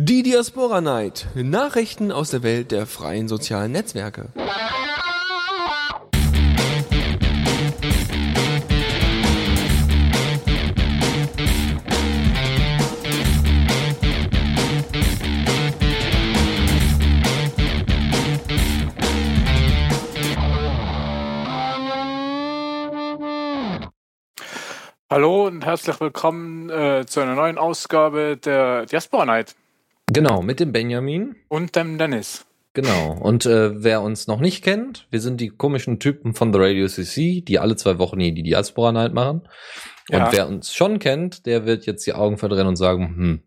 Die Diaspora Night. Nachrichten aus der Welt der freien sozialen Netzwerke. Hallo und herzlich willkommen äh, zu einer neuen Ausgabe der Diaspora Night. Genau, mit dem Benjamin. Und dem Dennis. Genau. Und äh, wer uns noch nicht kennt, wir sind die komischen Typen von The Radio CC, die alle zwei Wochen hier die Diaspora Night machen. Und Ja. wer uns schon kennt, der wird jetzt die Augen verdrehen und sagen, hm,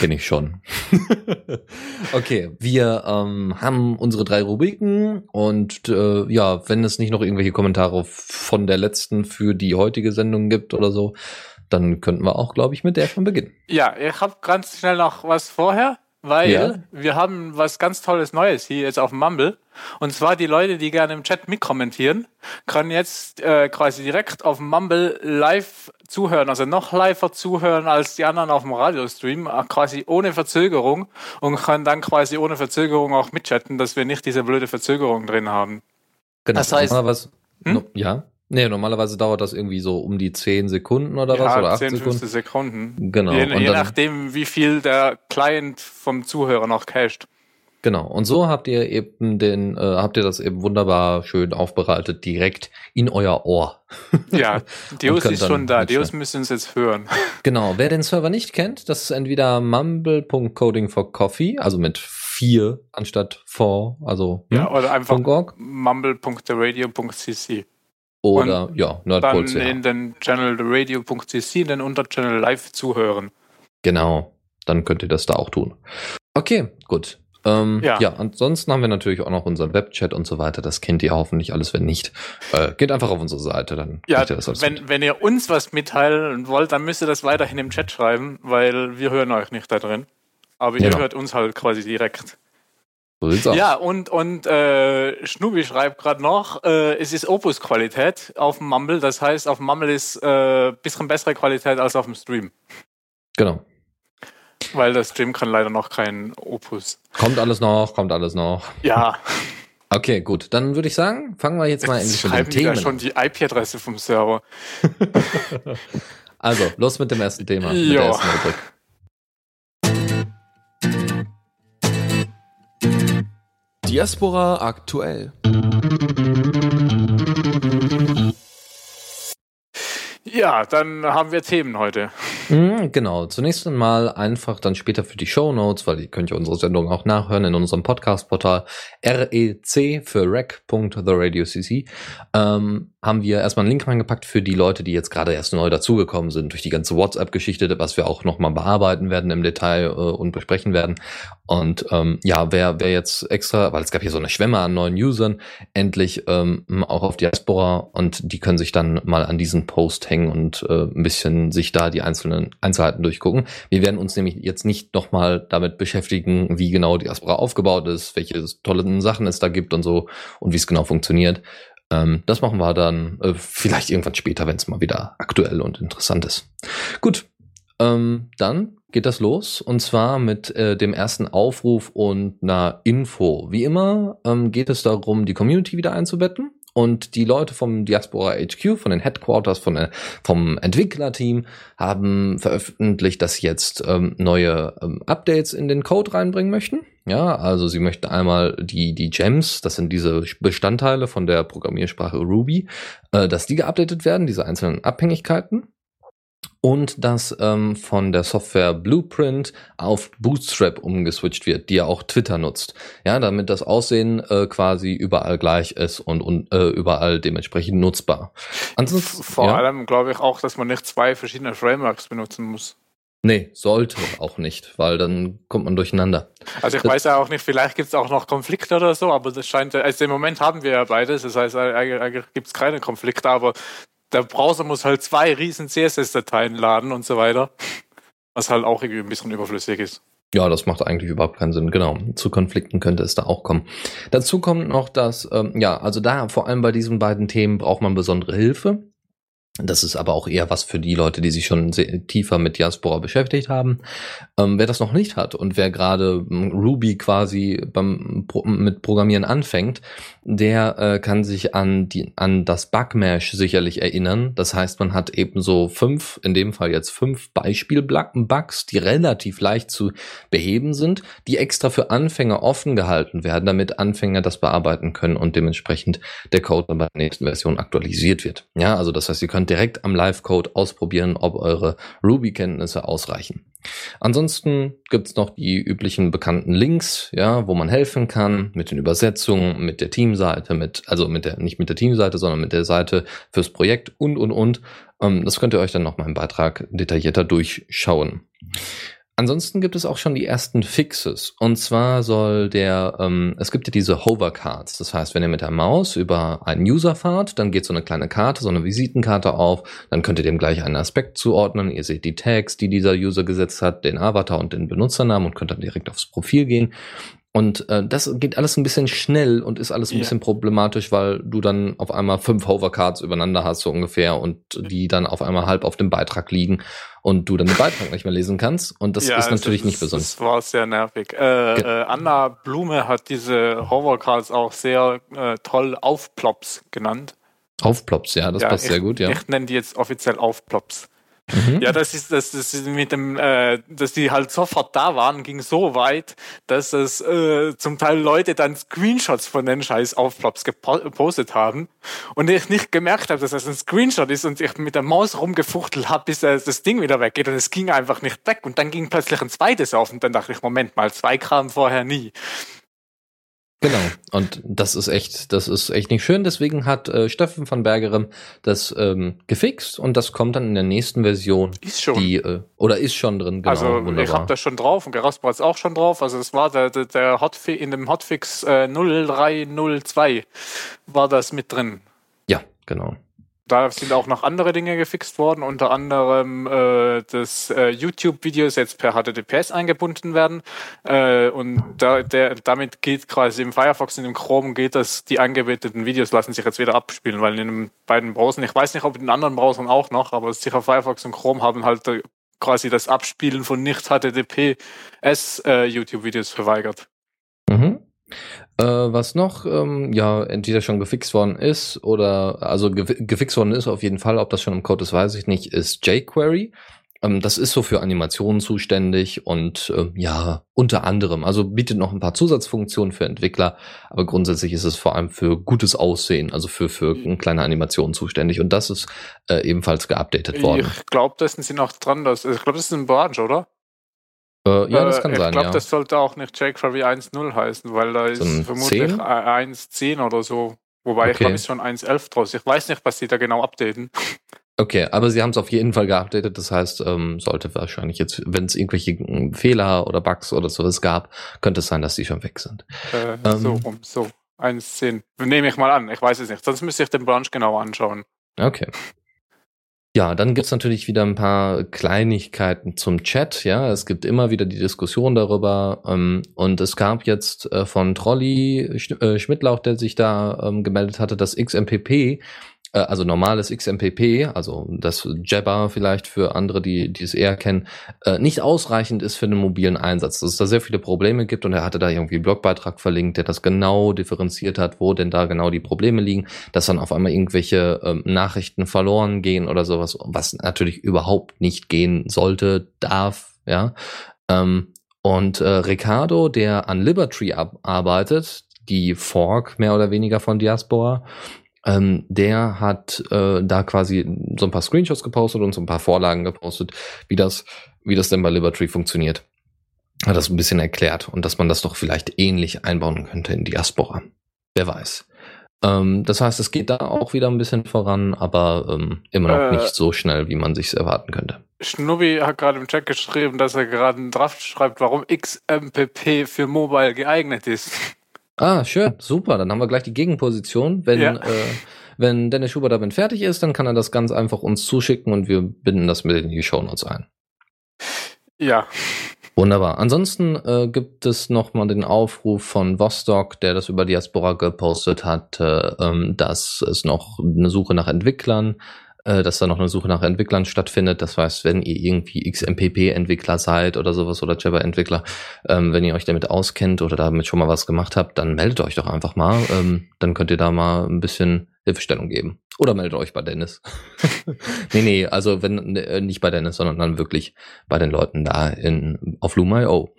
kenne ich schon. okay, wir ähm, haben unsere drei Rubriken und äh, ja, wenn es nicht noch irgendwelche Kommentare von der letzten für die heutige Sendung gibt oder so, dann könnten wir auch, glaube ich, mit der schon beginnen. Ja, ich habe ganz schnell noch was vorher, weil Ja. wir haben was ganz Tolles Neues hier jetzt auf dem Mumble. Und zwar die Leute, die gerne im Chat mitkommentieren, können jetzt äh, quasi direkt auf dem Mumble live zuhören, also noch liver zuhören als die anderen auf dem Radiostream, äh, quasi ohne Verzögerung und können dann quasi ohne Verzögerung auch mitchatten, dass wir nicht diese blöde Verzögerung drin haben. Genau. Das heißt- normalerweise, Hm? no, ja. Nee, normalerweise dauert das irgendwie so um die 10 Sekunden oder was oder 8 10, Sekunden. 15 Sekunden. Genau. Je, und je dann, nachdem, wie viel der Client vom Zuhörer noch cached. genau. Und so habt ihr eben den, äh, habt ihr das eben wunderbar schön aufbereitet direkt in euer Ohr. Ja, Deus ist schon da. Deus müssen uns jetzt hören. Genau. Wer den Server nicht kennt, das ist entweder mumble.coding for coffee, also mit vier anstatt for, also Ja, oder einfach Punkt oder ja, Dann Nerdpol.ch. in den Channel theradio.cc, in den Unterchannel live zuhören. Genau, dann könnt ihr das da auch tun. Okay, gut. Ähm, Ja. ja. ansonsten haben wir natürlich auch noch unseren Webchat und so weiter. Das kennt ihr hoffentlich alles. Wenn nicht, äh, geht einfach auf unsere Seite, dann Ja, ihr das alles mit. wenn, wenn ihr uns was mitteilen wollt, dann müsst ihr das weiterhin im Chat schreiben, weil wir hören euch nicht da drin. Aber ihr Genau. hört uns halt quasi direkt. So sieht's aus. Ja, und, und äh, Schnubi schreibt gerade noch, äh, es ist Opus-Qualität auf dem Mumble. Das heißt, auf dem Mumble ist äh, bisschen bessere Qualität als auf dem Stream. Genau. Weil der Stream kann leider noch kein Opus. Kommt alles noch, kommt alles noch. Ja, Okay, gut. Dann würde ich sagen, fangen wir jetzt mal endlich mit die da Themen. schon die IP-Adresse vom Server. Also, los mit dem ersten Thema. Mit Diaspora aktuell. Ja, dann haben wir Themen heute. Mhm, Genau, zunächst einmal einfach dann später für die Show Notes, weil ihr könnt ja unsere Sendung auch nachhören in unserem Podcast-Portal REC für rec.theradiocc. Ähm, haben wir erstmal einen Link reingepackt für die Leute, die jetzt gerade erst neu dazugekommen sind, durch die ganze WhatsApp-Geschichte, was wir auch nochmal bearbeiten werden im Detail äh, und besprechen werden. Und ähm, ja, wer, wer jetzt extra, weil es gab hier so eine Schwemme an neuen Usern, endlich ähm, auch auf Diaspora und die können sich dann mal an diesen Post hängen und äh, ein bisschen sich da die einzelnen Einzelheiten durchgucken. Wir werden uns nämlich jetzt nicht nochmal damit beschäftigen, wie genau Diaspora aufgebaut ist, welche tolle Sachen es da gibt und so und wie es genau funktioniert. Ähm, das machen wir dann äh, vielleicht irgendwann später, wenn es mal wieder aktuell und interessant ist. Gut, ähm, dann geht das los und zwar mit äh, dem ersten Aufruf und einer Info. Wie immer ähm, geht es darum, die Community wieder einzubetten und die Leute vom Diaspora HQ, von den Headquarters, von der, vom Entwicklerteam haben veröffentlicht, dass sie jetzt ähm, neue ähm, Updates in den Code reinbringen möchten. Ja, also sie möchten einmal die, die Gems, das sind diese Bestandteile von der Programmiersprache Ruby, äh, dass die geupdatet werden, diese einzelnen Abhängigkeiten und dass ähm, von der Software Blueprint auf Bootstrap umgeswitcht wird, die ja auch Twitter nutzt. Ja, damit das Aussehen äh, quasi überall gleich ist und, und äh, überall dementsprechend nutzbar. Ansonsten, Vor ja, allem glaube ich auch, dass man nicht zwei verschiedene Frameworks benutzen muss. nee, sollte auch nicht, weil dann kommt man durcheinander. Also ich Das- weiß ja auch nicht, vielleicht gibt es auch noch Konflikte oder so, aber das scheint, also im Moment haben wir ja beides, das heißt, eigentlich gibt es keine Konflikte, aber der Browser muss halt zwei riesen CSS-Dateien laden und so weiter, was halt auch irgendwie ein bisschen überflüssig ist. Ja, das macht eigentlich überhaupt keinen Sinn. Genau. Zu Konflikten könnte es da auch kommen. Dazu kommt noch, dass, ähm, ja, also da vor allem bei diesen beiden Themen braucht man besondere Hilfe. Das ist aber auch eher was für die Leute, die sich schon tiefer mit Diaspora beschäftigt haben. Ähm, wer das noch nicht hat und wer gerade ähm, Ruby quasi beim, mit Programmieren anfängt, der äh, kann sich an, die, an das Bugmash sicherlich erinnern. Das heißt, man hat eben so fünf, in dem Fall jetzt fünf Beispiel-Bugs, die relativ leicht zu beheben sind, die extra für Anfänger offen gehalten werden, damit Anfänger das bearbeiten können und dementsprechend der Code dann bei der nächsten Version aktualisiert wird. Ja, also das heißt, ihr könnt könnt direkt am Live-Code ausprobieren, ob eure Ruby-Kenntnisse ausreichen. Ansonsten gibt's noch die üblichen bekannten Links, ja, wo man helfen kann mit den Übersetzungen, mit der Teamseite, mit, also mit der, nicht mit der Teamseite, sondern mit der Seite fürs Projekt und, und, und. Ähm, das könnt ihr euch dann noch im Beitrag detaillierter durchschauen. Ansonsten gibt es auch schon die ersten Fixes. Und zwar soll der, ähm, es gibt ja diese Hovercards. Das heißt, wenn ihr mit der Maus über einen User fahrt, dann geht so eine kleine Karte, so eine Visitenkarte auf. Dann könnt ihr dem gleich einen Aspekt zuordnen. Ihr seht die Tags, die dieser User gesetzt hat, den Avatar und den Benutzernamen und könnt dann direkt aufs Profil gehen. Und äh, das geht alles ein bisschen schnell und ist alles ein yeah. bisschen problematisch, weil du dann auf einmal fünf Hovercards übereinander hast, so ungefähr, und die dann auf einmal halb auf dem Beitrag liegen und du dann den Beitrag nicht mehr lesen kannst. Und das ja, ist natürlich das, nicht besonders. Das war sehr nervig. Äh, äh, Anna Blume hat diese Hovercards auch sehr äh, toll Aufplops genannt. Aufplops, ja, das ja, passt ich, sehr gut, ja. Ich nenne die jetzt offiziell Aufplops. Mhm. Ja, das ist, das, das ist mit dem, äh, dass die halt sofort da waren, ging so weit, dass es äh, zum Teil Leute dann Screenshots von den scheiß Aufplops gepostet haben und ich nicht gemerkt habe, dass das ein Screenshot ist und ich mit der Maus rumgefuchtelt habe, bis äh, das Ding wieder weggeht und es ging einfach nicht weg und dann ging plötzlich ein zweites auf und dann dachte ich, Moment mal, zwei Kram vorher nie. Genau. Und das ist echt, das ist echt nicht schön. Deswegen hat äh, Steffen von Bergerem das ähm, gefixt und das kommt dann in der nächsten Version. Ist schon. Die, äh, oder ist schon drin, genau. Also wunderbar. ich habe das schon drauf und Gerasper ist auch schon drauf. Also es war der, der, der Hotfix in dem Hotfix äh, 0302 war das mit drin. Ja, genau. Da sind auch noch andere Dinge gefixt worden, unter anderem, äh, dass äh, YouTube-Videos jetzt per HTTPS eingebunden werden. Äh, und da, der, damit geht quasi im Firefox und im Chrome geht das, die eingebetteten Videos lassen sich jetzt wieder abspielen, weil in den beiden Browsern, ich weiß nicht, ob in den anderen Browsern auch noch, aber sicher Firefox und Chrome haben halt äh, quasi das Abspielen von nicht HTTPS äh, verweigert. Mhm. Äh, was noch, ähm, ja, entweder schon gefixt worden ist oder, also ge gefixt worden ist auf jeden Fall, ob das schon im Code ist, weiß ich nicht, ist jQuery. Ähm, das ist so für Animationen zuständig und äh, ja, unter anderem, also bietet noch ein paar Zusatzfunktionen für Entwickler, aber grundsätzlich ist es vor allem für gutes Aussehen, also für, für eine kleine Animationen zuständig und das ist äh, ebenfalls geupdatet worden. Ich glaube, das sind sie noch dran, das, ich glaube, das ist ein Branch, oder? Äh, ja, das kann äh, sein. Ich glaube, ja. das sollte auch nicht jQuery 1.0 heißen, weil da ist so vermutlich 1.10 oder so. Wobei okay. ich glaube, ist schon 1.11 draus. Ich weiß nicht, was die da genau updaten. Okay, aber sie haben es auf jeden Fall geupdatet. Das heißt, ähm, sollte wahrscheinlich jetzt, wenn es irgendwelche äh, Fehler oder Bugs oder sowas gab, könnte es sein, dass die schon weg sind. Äh, ähm, so rum, so. 1.10. Nehme ich mal an. Ich weiß es nicht. Sonst müsste ich den Branch genau anschauen. Okay. Ja, dann gibt's natürlich wieder ein paar Kleinigkeiten zum Chat. Ja, es gibt immer wieder die Diskussion darüber. Ähm, und es gab jetzt äh, von Trolli Sch äh, Schmidtlauch, der sich da ähm, gemeldet hatte, dass XMPP äh, also normales XMPP, also das Jabber vielleicht für andere, die, die es eher kennen, äh, nicht ausreichend ist für den mobilen Einsatz. Dass es da sehr viele Probleme gibt und er hatte da irgendwie einen Blogbeitrag verlinkt, der das genau differenziert hat, wo denn da genau die Probleme liegen, dass dann auf einmal irgendwelche ähm, Nachrichten verloren gehen oder sowas, was natürlich überhaupt nicht gehen sollte, darf, ja. Ähm, und äh, Ricardo, der an Liberty arbeitet, die Fork mehr oder weniger von Diaspora, ähm, der hat äh, da quasi so ein paar Screenshots gepostet und so ein paar Vorlagen gepostet, wie das, wie das denn bei Liberty funktioniert. Hat das ein bisschen erklärt und dass man das doch vielleicht ähnlich einbauen könnte in Diaspora. Wer weiß. Ähm, das heißt, es geht da auch wieder ein bisschen voran, aber ähm, immer noch äh, nicht so schnell, wie man sich erwarten könnte. Schnubbi hat gerade im Chat geschrieben, dass er gerade einen Draft schreibt, warum XMPP für Mobile geeignet ist. Ah, schön, super. Dann haben wir gleich die Gegenposition. Wenn, ja. äh, wenn Dennis Schubert damit fertig ist, dann kann er das ganz einfach uns zuschicken und wir binden das mit in die Show Notes ein. Ja. Wunderbar. Ansonsten äh, gibt es nochmal den Aufruf von Vostok, der das über Diaspora gepostet hat, äh, ähm, dass es noch eine Suche nach Entwicklern dass da noch eine Suche nach Entwicklern stattfindet. Das heißt, wenn ihr irgendwie XMPP-Entwickler seid oder sowas oder Java-Entwickler, ähm, wenn ihr euch damit auskennt oder damit schon mal was gemacht habt, dann meldet euch doch einfach mal. Ähm, dann könnt ihr da mal ein bisschen Hilfestellung geben. Oder meldet euch bei Dennis. nee, nee, also wenn äh, nicht bei Dennis, sondern dann wirklich bei den Leuten da in auf Loom.io.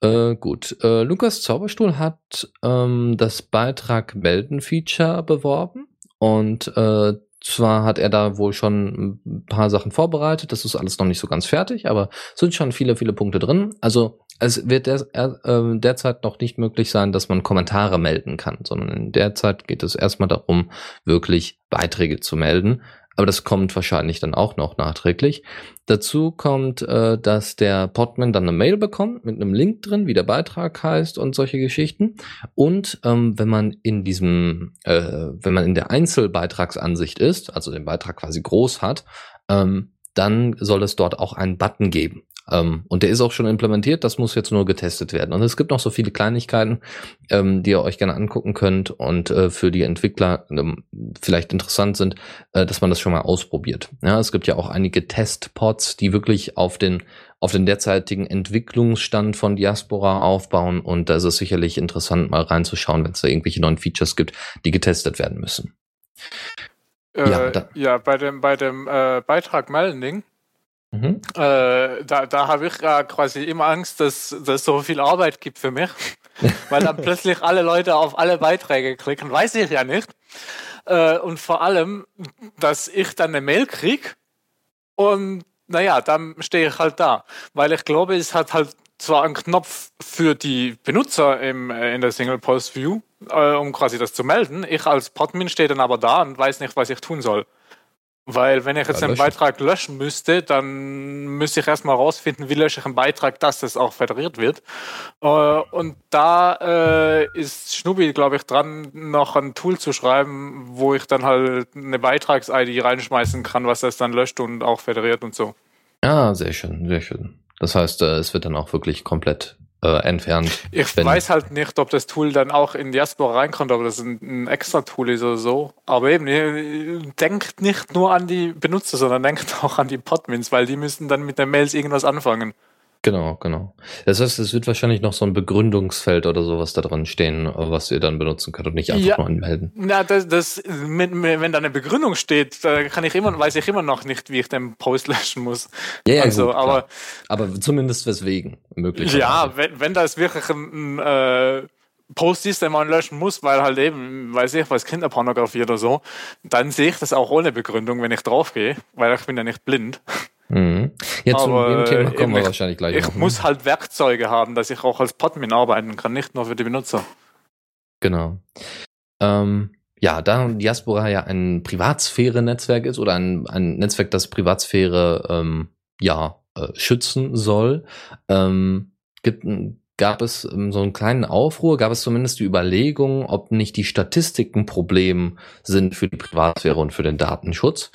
Äh, gut, äh, Lukas Zauberstuhl hat ähm, das Beitrag Melden Feature beworben und äh, zwar hat er da wohl schon ein paar Sachen vorbereitet, das ist alles noch nicht so ganz fertig, aber sind schon viele, viele Punkte drin. Also es wird der, äh, derzeit noch nicht möglich sein, dass man Kommentare melden kann, sondern in der Zeit geht es erstmal darum, wirklich Beiträge zu melden. Aber das kommt wahrscheinlich dann auch noch nachträglich. Dazu kommt, äh, dass der Podman dann eine Mail bekommt mit einem Link drin, wie der Beitrag heißt und solche Geschichten. Und ähm, wenn man in diesem, äh, wenn man in der Einzelbeitragsansicht ist, also den Beitrag quasi groß hat, ähm, dann soll es dort auch einen Button geben. Ähm, und der ist auch schon implementiert, das muss jetzt nur getestet werden. Und es gibt noch so viele Kleinigkeiten, ähm, die ihr euch gerne angucken könnt und äh, für die Entwickler ähm, vielleicht interessant sind, äh, dass man das schon mal ausprobiert. Ja, es gibt ja auch einige Testpods, die wirklich auf den auf den derzeitigen Entwicklungsstand von Diaspora aufbauen und da ist es sicherlich interessant, mal reinzuschauen, wenn es da irgendwelche neuen Features gibt, die getestet werden müssen. Äh, ja, ja, bei dem, bei dem äh, Beitrag Melding Mhm. Äh, da da habe ich äh, quasi immer Angst, dass es so viel Arbeit gibt für mich, weil dann plötzlich alle Leute auf alle Beiträge klicken. Weiß ich ja nicht. Äh, und vor allem, dass ich dann eine Mail kriege und naja, dann stehe ich halt da. Weil ich glaube, es hat halt zwar einen Knopf für die Benutzer im, äh, in der Single Post View, äh, um quasi das zu melden. Ich als Podmin stehe dann aber da und weiß nicht, was ich tun soll. Weil wenn ich jetzt ja, einen Beitrag löschen müsste, dann müsste ich erstmal rausfinden, wie lösche ich einen Beitrag, dass das auch federiert wird. Äh, und da äh, ist Schnubi, glaube ich, dran, noch ein Tool zu schreiben, wo ich dann halt eine Beitrags-ID reinschmeißen kann, was das dann löscht und auch federiert und so. Ja, sehr schön, sehr schön. Das heißt, äh, es wird dann auch wirklich komplett äh, entfernt. Ich weiß halt nicht, ob das Tool dann auch in Diaspora reinkommt, ob das ein, ein extra Tool ist oder so. Aber eben, denkt nicht nur an die Benutzer, sondern denkt auch an die Podmins, weil die müssen dann mit den Mails irgendwas anfangen. Genau, genau. Das heißt, es wird wahrscheinlich noch so ein Begründungsfeld oder sowas da drin stehen, was ihr dann benutzen könnt und nicht einfach ja, nur anmelden. Na, das, das, mit, wenn da eine Begründung steht, da kann ich immer, weiß ich immer noch nicht, wie ich den Post löschen muss. Ja, ja also, gut, aber, aber zumindest weswegen möglich. Ja, wenn, wenn das wirklich ein, äh, Post ist, den man löschen muss, weil halt eben, weiß ich, was Kinderpornografie oder so, dann sehe ich das auch ohne Begründung, wenn ich draufgehe, weil ich bin ja nicht blind. Mhm. Ja, zu dem Thema kommen wir ich, wahrscheinlich gleich Ich noch, ne? muss halt Werkzeuge haben, dass ich auch als Podmin arbeiten kann, nicht nur für die Benutzer. Genau. Ähm, ja, da Diaspora ja ein Privatsphäre-Netzwerk ist oder ein, ein Netzwerk, das Privatsphäre ähm, ja äh, schützen soll, ähm, gibt, gab es ähm, so einen kleinen Aufruhr, gab es zumindest die Überlegung, ob nicht die Statistiken ein Problem sind für die Privatsphäre und für den Datenschutz.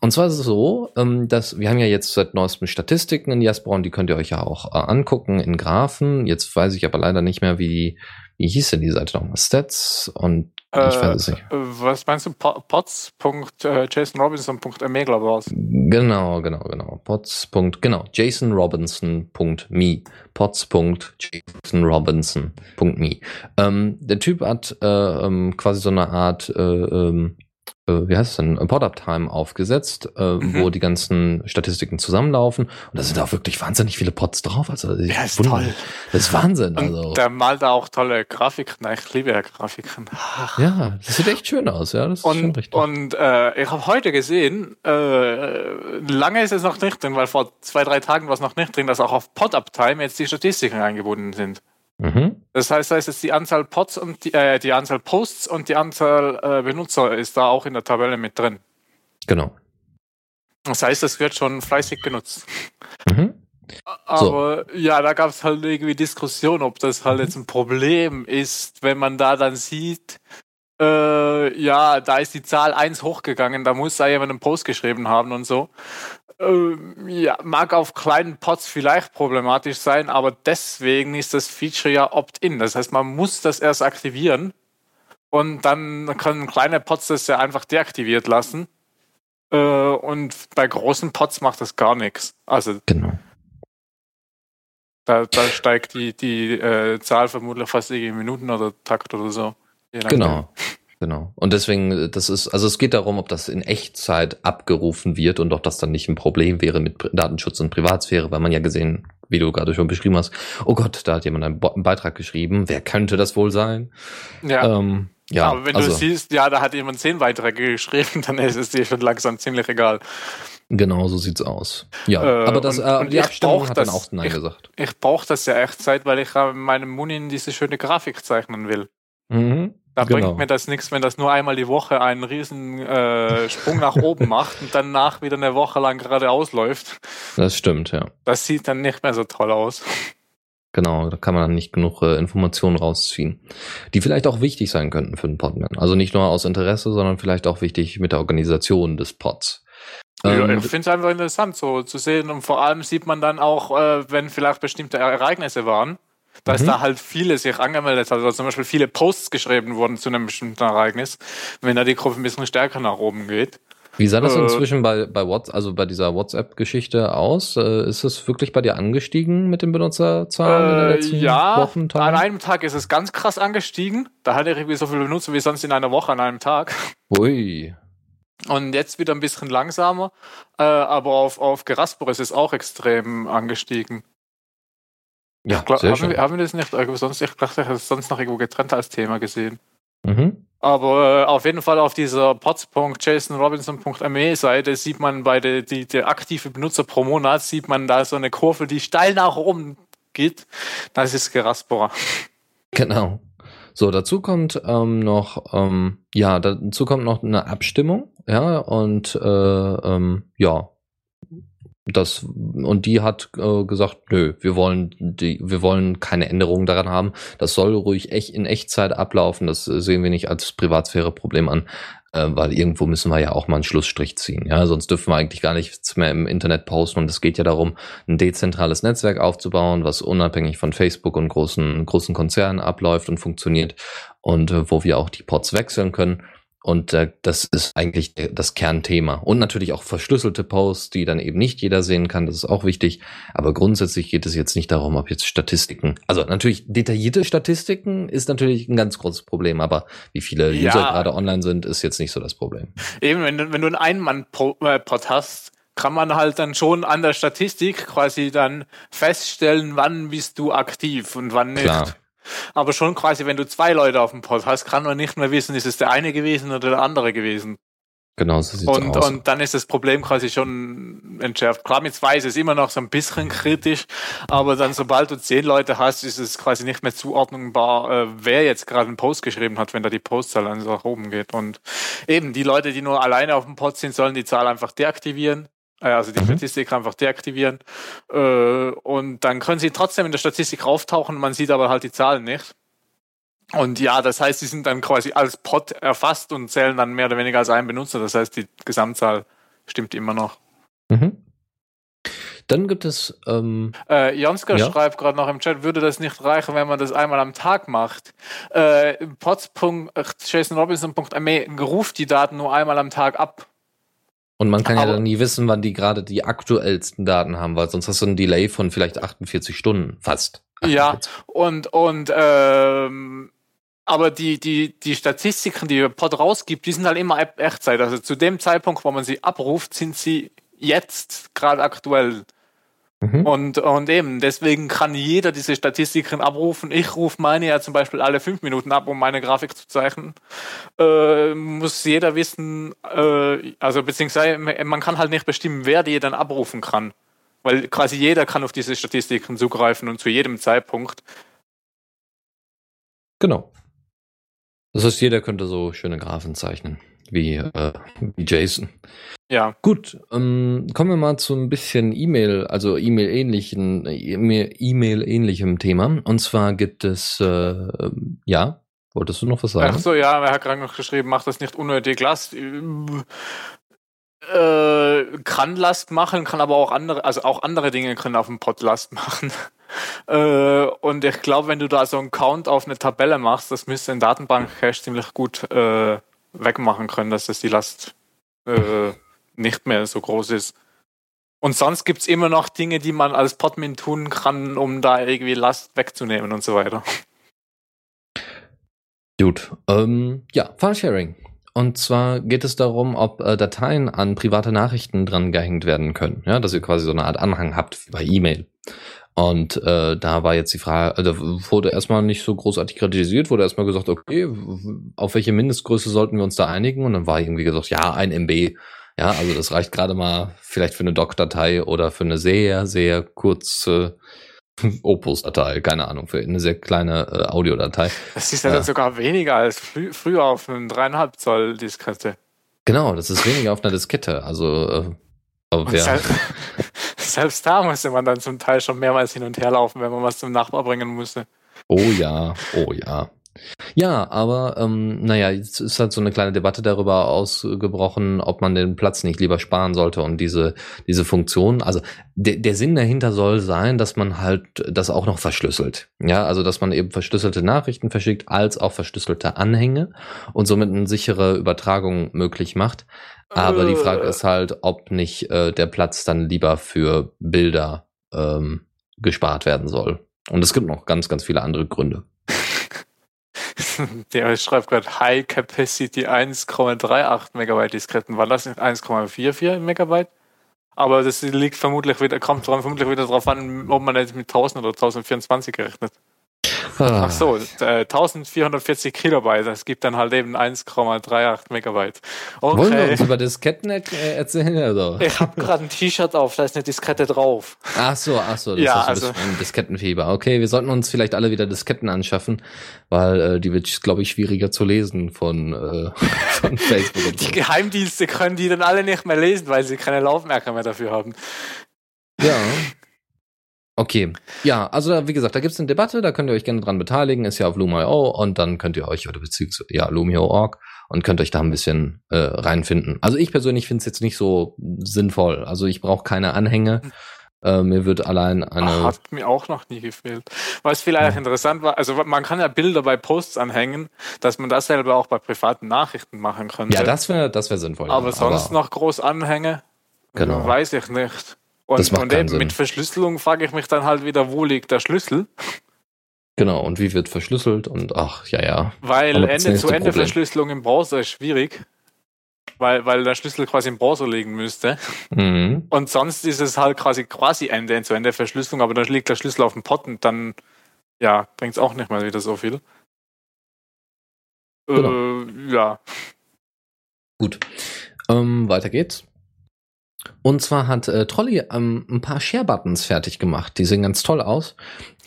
Und zwar ist es so, ähm, dass wir haben ja jetzt seit neuestem Statistiken in Jasper und die könnt ihr euch ja auch äh, angucken in Graphen. Jetzt weiß ich aber leider nicht mehr, wie, wie hieß denn die Seite nochmal? Stats und ich weiß es nicht. Äh, was meinst du? Pots.jasonrobinson.me, glaube ich, war's. Genau, genau, genau. Pots. Genau, jasonrobinson.me. Pots.jasonrobinson.me. Ähm, der Typ hat äh, ähm, quasi so eine Art äh, ähm, äh, wie heißt es denn, Pod-Up-Time aufgesetzt, äh, mhm. wo die ganzen Statistiken zusammenlaufen. Und da sind auch wirklich wahnsinnig viele Pods drauf. Also ja, ist wundere, toll. Das ist Wahnsinn. Also. Und der malt da auch tolle Grafiken. Ich liebe ja Grafiken. Ach. Ja, das sieht echt schön aus. Ja, das und, ist schon richtig. Und äh, ich habe heute gesehen, äh, lange ist es noch nicht drin, weil vor zwei, drei Tagen war es noch nicht drin, dass auch auf Pod-Up-Time jetzt die Statistiken eingebunden sind. Mhm. Das heißt, da ist jetzt die Anzahl Pods und die, äh, die Anzahl Posts und die Anzahl äh, Benutzer ist da auch in der Tabelle mit drin. Genau. Das heißt, es wird schon fleißig genutzt. Mhm. Aber so. ja, da gab es halt irgendwie Diskussion, ob das halt mhm. jetzt ein Problem ist, wenn man da dann sieht, äh, ja, da ist die Zahl 1 hochgegangen, da muss da jemand einen Post geschrieben haben und so. Ähm, ja, mag auf kleinen Pots vielleicht problematisch sein, aber deswegen ist das Feature ja opt-in. Das heißt, man muss das erst aktivieren und dann können kleine Pots das ja einfach deaktiviert lassen. Äh, und bei großen Pots macht das gar nichts. Also Genau. da, da steigt die, die äh, Zahl vermutlich fast in Minuten oder Takt oder so. Genau. Genau. Und deswegen, äh, das ist, also es geht darum, ob das in Echtzeit abgerufen wird und ob das dann nicht ein Problem wäre mit Datenschutz und Privatsphäre, weil man ja gesehen, wie du gerade schon beschrieben hast, oh Gott, da hat jemand einen, Bo- einen Beitrag geschrieben. Wer könnte das wohl sein? Ja. Ähm, ja, aber wenn also, du siehst, ja, da hat jemand zehn Beiträge geschrieben, dann ist es dir schon langsam ziemlich egal. genau so sieht's aus. Ja, Äh, aber das, und- äh, und die Abstimmung hat dann das- auch Nein ich- gesagt. Ich brauche das ja echt Zeit, weil ich meinem Munin diese schöne Grafik zeichnen will. Mhm. Da Genau. bringt mir das nichts, wenn das nur einmal die Woche einen riesen äh, Sprung nach oben macht und danach wieder eine Woche lang geradeaus läuft. Das stimmt, ja. Das sieht dann nicht mehr so toll aus. Genau, da kann man dann nicht genug äh, Informationen rausziehen, die vielleicht auch wichtig sein könnten für den Podman. Also nicht nur aus Interesse, sondern vielleicht auch wichtig mit der Organisation des Pods. Ja, Ähm, ich finde es einfach interessant, so zu sehen. Und vor allem sieht man dann auch, äh, wenn vielleicht bestimmte Ereignisse waren, dass Mhm. da halt viele sich angemeldet hat. Also zum Beispiel viele Posts geschrieben wurden zu einem bestimmten Ereignis. Wenn da die Gruppe ein bisschen stärker nach oben geht. Wie sah das Äh, inzwischen bei, bei WhatsApp, also bei dieser WhatsApp-Geschichte aus? Äh, ist es wirklich bei dir angestiegen mit den Benutzerzahlen in den Äh, letzten ja, Wochen, an Tagen? einem Tag ist es ganz krass angestiegen. Da hatte ich irgendwie so viele Benutzer wie sonst in einer Woche an einem Tag. Ui. Und jetzt wieder ein bisschen langsamer. Äh, aber auf, auf Gerasper ist es auch extrem angestiegen. Ja, glaub, sehr haben, schön. wir, haben wir das nicht irgendwo sonst? Ich dachte, ich hätte es sonst noch irgendwo getrennt als Thema gesehen. Mhm. Aber äh, auf jeden Fall auf dieser pods.jasonrobinson.me Seite sieht man bei der die, der aktive Benutzer pro Monat sieht man da so eine Kurve, die steil nach oben geht. Das ist Gerasperer. Genau. So, dazu kommt ähm, noch, ähm, ja, dazu kommt noch eine Abstimmung, ja, und äh, ähm, ja, das und die hat äh, gesagt, nö, wir wollen die, wir wollen keine Änderungen daran haben. Das soll ruhig echt in Echtzeit ablaufen. Das sehen wir nicht als Privatsphäre-Problem an, äh, weil irgendwo müssen wir ja auch mal einen Schlussstrich ziehen. Ja, sonst dürfen wir eigentlich gar nichts mehr im Internet posten. Und es geht ja darum, ein dezentrales Netzwerk aufzubauen, was unabhängig von Facebook und großen großen Konzernen abläuft und funktioniert und äh, wo wir auch die Pods wechseln können. Und äh, das ist eigentlich das Kernthema. Und natürlich auch verschlüsselte Posts, die dann eben nicht jeder sehen kann. Das ist auch wichtig. Aber grundsätzlich geht es jetzt nicht darum, ob jetzt Statistiken, also natürlich detaillierte Statistiken ist natürlich ein ganz großes Problem. Aber wie viele Ja. User gerade online sind, ist jetzt nicht so das Problem. Eben, wenn du, wenn du einen Ein-Mann-Pod hast, kann man halt dann schon an der Statistik quasi dann feststellen, wann bist du aktiv und wann nicht. Klar. Aber schon quasi, wenn du zwei Leute auf dem Pod hast, kann man nicht mehr wissen, ist es der eine gewesen oder der andere gewesen. Genau so sieht's Und, aus. und dann ist das Problem quasi schon entschärft. Klar, mit zwei ist es immer noch so ein bisschen kritisch, aber dann, sobald du zehn Leute hast, ist es quasi nicht mehr zuordnungbar, äh, wer jetzt gerade einen Post geschrieben hat, wenn da die Postzahl einfach nach oben geht. Und eben die Leute, die nur alleine auf dem Pod sind, sollen die Zahl einfach deaktivieren. Äh, Also die Mhm. Statistik einfach deaktivieren. Äh, Und dann können sie trotzdem in der Statistik auftauchen, man sieht aber halt die Zahlen nicht. Und ja, das heißt, sie sind dann quasi als Pod erfasst und zählen dann mehr oder weniger als ein Benutzer. Das heißt, die Gesamtzahl stimmt immer noch. mhm. Dann gibt es ähm, Äh, Jonska Ja. schreibt gerade noch im Chat, würde das nicht reichen, wenn man das einmal am Tag macht? Äh, pods.jasonrobinson.me ruft die Daten nur einmal am Tag ab. Und man kann ja Aber- dann nie wissen, wann die gerade die aktuellsten Daten haben, weil sonst hast du einen Delay von vielleicht 48 Stunden, fast. Ja, 48. und, und ähm, aber die, die, die Statistiken, die Pod rausgibt, die sind halt immer Ech- Echtzeit. Also zu dem Zeitpunkt, wo man sie abruft, sind sie jetzt gerade aktuell. Mhm. Und, und eben, deswegen kann jeder diese Statistiken abrufen. Ich rufe meine ja zum Beispiel alle fünf Minuten ab, um meine Grafik zu zeichnen. Äh, muss jeder wissen, äh, also beziehungsweise man kann halt nicht bestimmen, wer die dann abrufen kann. Weil quasi jeder kann auf diese Statistiken zugreifen und zu jedem Zeitpunkt. Genau. Das heißt, jeder könnte so schöne Graphen zeichnen, wie, äh, wie Jason. Ja, Gut, ähm, kommen wir mal zu ein bisschen E-Mail, also E-Mail-ähnlichen, E-Mail-ähnlichem Thema. Und zwar gibt es, äh, ja, wolltest du noch was sagen? Ach so, ja, er hat gerade noch geschrieben, macht das nicht unnötig Last. Äh, kann Last machen, kann aber auch andere, also auch andere Dinge können auf dem Pod Last machen. äh, und ich glaube, wenn du da so einen Count auf eine Tabelle machst, das müsste ein Datenbank-Cache ziemlich gut äh, wegmachen können, dass das die Last äh, nicht mehr so groß ist. Und sonst gibt's immer noch Dinge, die man als Podmin tun kann, um da irgendwie Last wegzunehmen und so weiter. Gut. Ähm, ja, File-Sharing. Und zwar geht es darum, ob äh, Dateien an private Nachrichten dran gehängt werden können. Ja, dass ihr quasi so eine Art Anhang habt bei E-Mail. Und äh, da war jetzt die Frage, also wurde erstmal nicht so großartig kritisiert, wurde erstmal gesagt, okay, auf welche Mindestgröße sollten wir uns da einigen? Und dann war irgendwie gesagt, ja, ein MB. Ja, also das reicht gerade mal vielleicht für eine Doc-Datei oder für eine sehr, sehr kurze Opus-Datei, keine Ahnung, für eine sehr kleine äh, Audiodatei. Das ist ja, dann sogar weniger als frü früher auf einem dreieinhalb Zoll Diskette. Genau, das ist weniger auf einer Diskette. Also äh, wer, selbst da musste man dann zum Teil schon mehrmals hin und her laufen, wenn man was zum Nachbar bringen musste. Oh ja, oh ja. Ja, aber ähm, naja, jetzt ist halt so eine kleine Debatte darüber ausgebrochen, ob man den Platz nicht lieber sparen sollte und diese, diese Funktion. Also de, der Sinn dahinter soll sein, dass man halt das auch noch verschlüsselt. Ja, also dass man eben verschlüsselte Nachrichten verschickt, als auch verschlüsselte Anhänge und somit eine sichere Übertragung möglich macht. Aber äh. die Frage ist halt, ob nicht äh, der Platz dann lieber für Bilder ähm, gespart werden soll. Und es gibt noch ganz, ganz viele andere Gründe. Der schreibt gerade High Capacity 1,38 Megabyte Disketten. War das 1,44 Megabyte? Aber das liegt vermutlich wieder, kommt vermutlich wieder darauf an, ob man jetzt mit 1000 oder 1024 gerechnet. Ah. Ach so, äh, 1440 Kilobyte, das gibt dann halt eben 1,38 Megabyte. Okay. Wollen wir uns über Disketten äh, erzählen? Also? Ich habe gerade ein T-Shirt auf, da ist eine Diskette drauf. Ach so, ach so, das ja, ist also, ein Diskettenfieber. Okay, wir sollten uns vielleicht alle wieder Disketten anschaffen, weil äh, die wird, glaube ich, schwieriger zu lesen von, äh, von Facebook. Und so. Die Geheimdienste können die dann alle nicht mehr lesen, weil sie keine Laufmerker mehr dafür haben. Ja. Okay, ja, also wie gesagt, da gibt's eine Debatte, da könnt ihr euch gerne dran beteiligen, ist ja auf Loom.io und dann könnt ihr euch, oder beziehungsweise, ja, Loom.io.org und könnt euch da ein bisschen äh, reinfinden. Also ich persönlich finde es jetzt nicht so sinnvoll. Also ich brauche keine Anhänge. Äh, mir wird allein eine. Ach, hat mir auch noch nie gefehlt. Was vielleicht ja. interessant war, also man kann ja Bilder bei Posts anhängen, dass man das selber auch bei privaten Nachrichten machen könnte. Ja, das wäre das wär sinnvoll. Aber ja. sonst Aber noch groß Anhänge? Genau. Weiß ich nicht. Und, das macht und eben Sinn. mit Verschlüsselung frage ich mich dann halt wieder, wo liegt der Schlüssel? Genau, und wie wird verschlüsselt und ach, ja, ja. Weil Ende-zu-Ende-Verschlüsselung im Browser ist schwierig, weil, weil der Schlüssel quasi im Browser liegen müsste. Mhm. Und sonst ist es halt quasi quasi Ende-zu-Ende-Verschlüsselung, aber dann liegt der Schlüssel auf dem Pot und dann, ja, bringt es auch nicht mal wieder so viel. Genau. Äh, ja. Gut. Ähm, weiter geht's. Und zwar hat äh, Trolley ähm, ein paar Share-Buttons fertig gemacht. Die sehen ganz toll aus.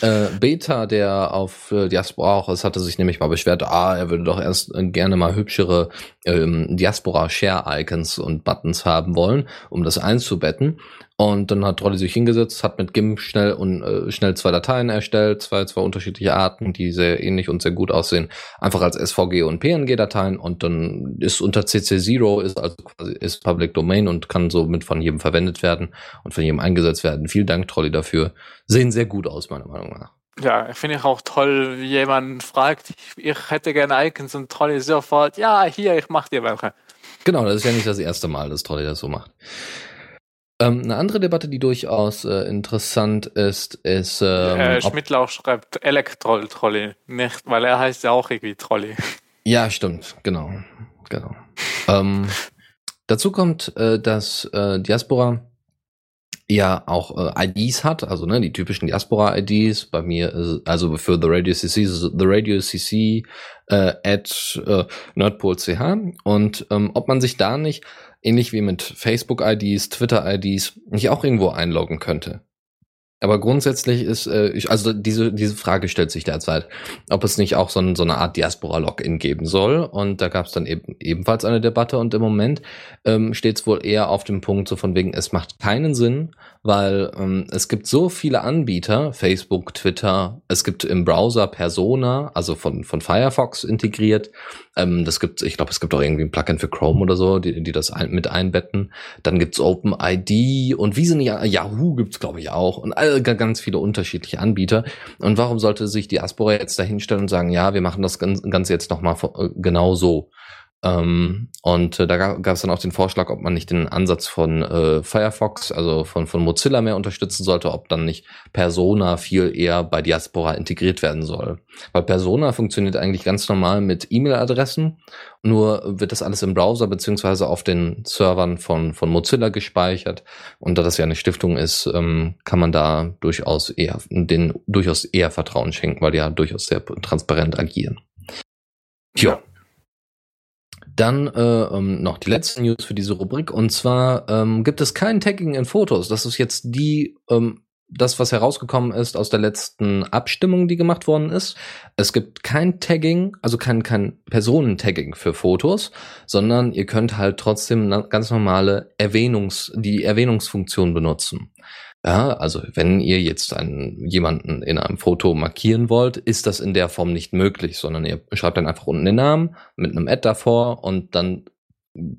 Äh, Beta, der auf äh, Diaspora auch ist, hatte sich nämlich mal beschwert, ah, er würde doch erst äh, gerne mal hübschere ähm, Diaspora-Share-Icons und Buttons haben wollen, um das einzubetten. Und dann hat Trolli sich hingesetzt, hat mit GIMP schnell und äh, schnell zwei Dateien erstellt, zwei, zwei unterschiedliche Arten, die sehr ähnlich und sehr gut aussehen, einfach als SVG und PNG-Dateien und dann ist unter CC0 ist also quasi ist Public Domain und kann somit von jedem verwendet werden und von jedem eingesetzt werden. Vielen Dank, Trolli, dafür. Sehen sehr gut aus, meiner Meinung nach. Ja, finde ich auch toll, wie jemand fragt, ich, ich hätte gerne Icons und Trolli sofort, ja, hier, ich mach dir welche. Genau, das ist ja nicht das erste Mal, dass Trolli das so macht. Ähm, eine andere Debatte, die durchaus äh, interessant ist, ist. Ähm, äh, Schmidtlauch schreibt Elektroll-Trolley, nicht, weil er heißt ja auch irgendwie Trolley. Ja, stimmt, genau. genau. ähm, dazu kommt, äh, dass äh, Diaspora ja auch äh, IDs hat, also ne, die typischen Diaspora-IDs. Bei mir, ist, also für The Radio CC, The Radio CC äh, at äh, nerdpol.ch und ähm, ob man sich da nicht ähnlich wie mit Facebook-IDs, Twitter-IDs, nicht auch irgendwo einloggen könnte. Aber grundsätzlich ist, äh, ich, also diese, diese Frage stellt sich derzeit, ob es nicht auch so, ein, so eine Art Diaspora-Login geben soll. Und da gab es dann eben ebenfalls eine Debatte und im Moment ähm, steht es wohl eher auf dem Punkt, so von wegen, es macht keinen Sinn, weil ähm, es gibt so viele Anbieter, Facebook, Twitter, es gibt im Browser Persona, also von, von Firefox integriert. Ähm, das gibt, ich glaube, es gibt auch irgendwie ein Plugin für Chrome oder so, die, die das ein, mit einbetten. Dann gibt's OpenID und wie sind ja, Yahoo gibt's glaube ich auch und all, ganz viele unterschiedliche Anbieter. Und warum sollte sich Diaspora jetzt dahinstellen und sagen, ja, wir machen das Ganze jetzt nochmal äh, genau so? Ähm, und äh, da gab es dann auch den Vorschlag, ob man nicht den Ansatz von äh, Firefox, also von, von Mozilla mehr unterstützen sollte, ob dann nicht Persona viel eher bei Diaspora integriert werden soll. Weil Persona funktioniert eigentlich ganz normal mit E-Mail-Adressen, nur wird das alles im Browser beziehungsweise auf den Servern von, von Mozilla gespeichert. Und da das ja eine Stiftung ist, ähm, kann man da durchaus eher, den durchaus eher Vertrauen schenken, weil die ja durchaus sehr transparent agieren. Ja. Dann äh, ähm, noch die letzten News für diese Rubrik. Und zwar ähm, gibt es kein Tagging in Fotos. Das ist jetzt die, ähm, das, was herausgekommen ist aus der letzten Abstimmung, die gemacht worden ist. Es gibt kein Tagging, also kein, kein Personentagging für Fotos, sondern ihr könnt halt trotzdem ganz normale Erwähnungs, die Erwähnungsfunktion benutzen. Ja, also wenn ihr jetzt einen, jemanden in einem Foto markieren wollt, ist das in der Form nicht möglich, sondern ihr schreibt dann einfach unten den Namen mit einem Ad davor und dann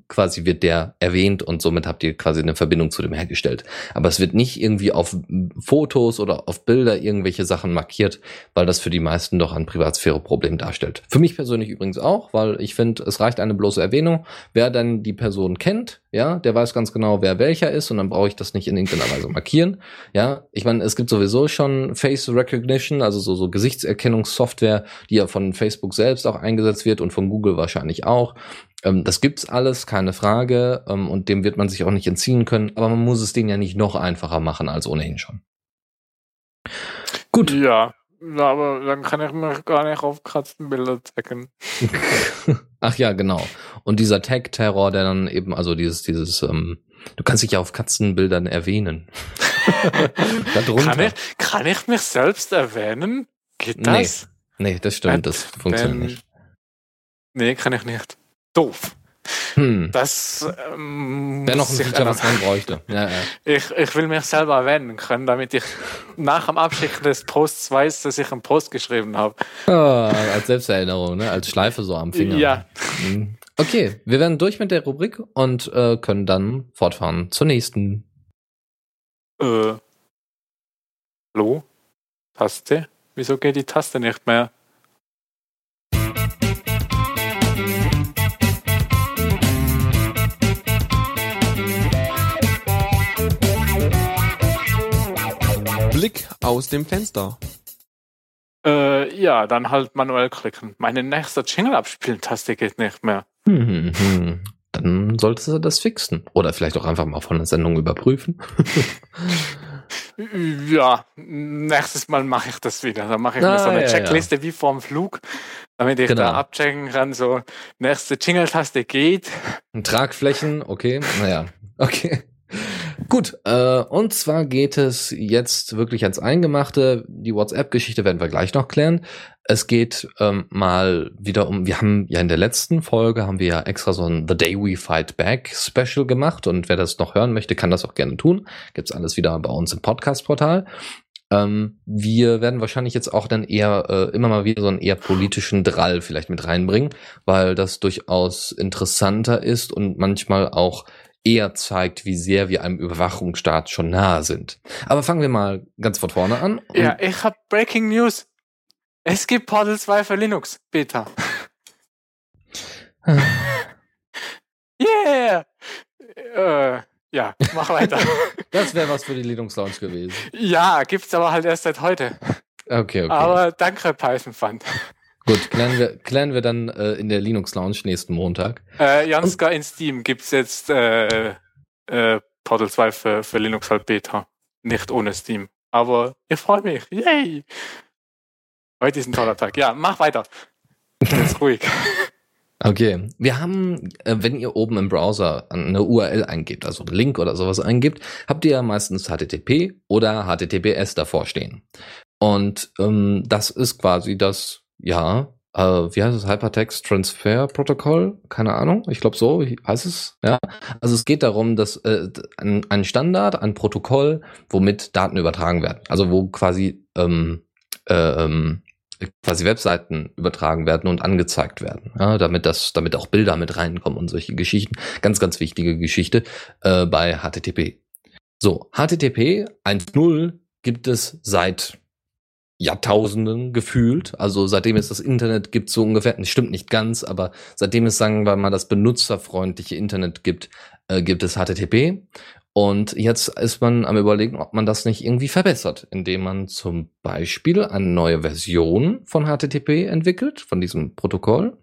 quasi wird der erwähnt und somit habt ihr quasi eine Verbindung zu dem hergestellt. Aber es wird nicht irgendwie auf Fotos oder auf Bilder irgendwelche Sachen markiert, weil das für die meisten doch ein Privatsphäre-Problem darstellt. Für mich persönlich übrigens auch, weil ich finde, es reicht eine bloße Erwähnung. Wer dann die Person kennt, ja, der weiß ganz genau, wer welcher ist und dann brauche ich das nicht in irgendeiner Weise markieren. Ja, ich meine, es gibt sowieso schon Face Recognition, also so, so Gesichtserkennungssoftware, die ja von Facebook selbst auch eingesetzt wird und von Google wahrscheinlich auch. Ähm, das gibt's alles, keine Frage, ähm, und dem wird man sich auch nicht entziehen können, aber man muss es denen ja nicht noch einfacher machen als ohnehin schon. Gut. Ja, aber dann kann ich mir gar nicht auf Katzenbilder taggen. Ach ja, genau. Und dieser Tag-Terror, der dann eben, also dieses, dieses, ähm, du kannst dich ja auf Katzenbildern erwähnen. kann, ich, kann ich mich selbst erwähnen? Geht das? Nee, nee das stimmt, das funktioniert nicht. Nee, kann ich nicht doof. Hm. Das ähm, wäre noch ein Feature, was man bräuchte. Ja, ja. Ich, ich will mich selber erwähnen können, damit ich nach dem Abschicken des Posts weiß, dass ich einen Post geschrieben habe. Oh, als Selbsterinnerung, ne? als Schleife so am Finger. Ja. Hm. Okay, wir werden durch mit der Rubrik und äh, können dann fortfahren zur nächsten. Äh. Hallo? Taste? Wieso geht die Taste nicht mehr? Blick aus dem Fenster. Äh, ja, dann halt manuell klicken. Meine nächste Jingle abspielen Taste geht nicht mehr. Hm, hm, hm. Dann solltest du das fixen. Oder vielleicht auch einfach mal von der Sendung überprüfen. ja, nächstes Mal mache ich das wieder. Dann mache ich ah, mir so eine ja, Checkliste ja. wie vorm Flug, damit ich genau. da abchecken kann, so nächste Jingle-Taste geht. Tragflächen, okay, naja, okay. Gut, äh, und zwar geht es jetzt wirklich ans Eingemachte. Die WhatsApp-Geschichte werden wir gleich noch klären. Es geht ähm, mal wieder um, wir haben ja in der letzten Folge haben wir ja extra so ein The Day We Fight Back Special gemacht und wer das noch hören möchte, kann das auch gerne tun. Gibt's alles wieder bei uns im Podcast-Portal. Ähm, wir werden wahrscheinlich jetzt auch dann eher äh, immer mal wieder so einen eher politischen Drall vielleicht mit reinbringen, weil das durchaus interessanter ist und manchmal auch eher zeigt, wie sehr wir einem Überwachungsstaat schon nahe sind. Aber fangen wir mal ganz von vorne an. Ja, ich habe Breaking News. Es gibt Portal 2 für Linux, Beta. yeah! Äh, ja, mach weiter. das wäre was für die Linux Launch gewesen. Ja, gibt's aber halt erst seit heute. Okay, okay. Aber danke, Python Fund. Gut, klären wir, klären wir dann äh, in der Linux Lounge nächsten Montag. Äh, Janska in Steam gibt's jetzt äh, äh, Portal 2 für, für Linux halt Beta. Nicht ohne Steam. Aber ich freue mich. Yay! Heute ist ein toller Tag. Ja, mach weiter. Jetzt ruhig. Okay, wir haben, äh, wenn ihr oben im Browser eine URL eingebt, also einen Link oder sowas eingibt, habt ihr ja meistens HTTP oder HTTPS davor stehen. Und ähm, das ist quasi das ja, äh, wie heißt es, Hypertext Transfer Protocol? Keine Ahnung, ich glaube so heißt es. Ja, also es geht darum, dass äh, ein, ein Standard, ein Protokoll, womit Daten übertragen werden. Also wo quasi ähm, äh, ähm, quasi Webseiten übertragen werden und angezeigt werden, ja, damit das, damit auch Bilder mit reinkommen und solche Geschichten. Ganz, ganz wichtige Geschichte äh, bei HTTP. So, HTTP 1.0 gibt es seit Jahrtausenden gefühlt. Also seitdem es das Internet gibt, so ungefähr, das stimmt nicht ganz, aber seitdem es, sagen wir mal, das benutzerfreundliche Internet gibt, äh, gibt es HTTP. Und jetzt ist man am überlegen, ob man das nicht irgendwie verbessert, indem man zum Beispiel eine neue Version von HTTP entwickelt, von diesem Protokoll,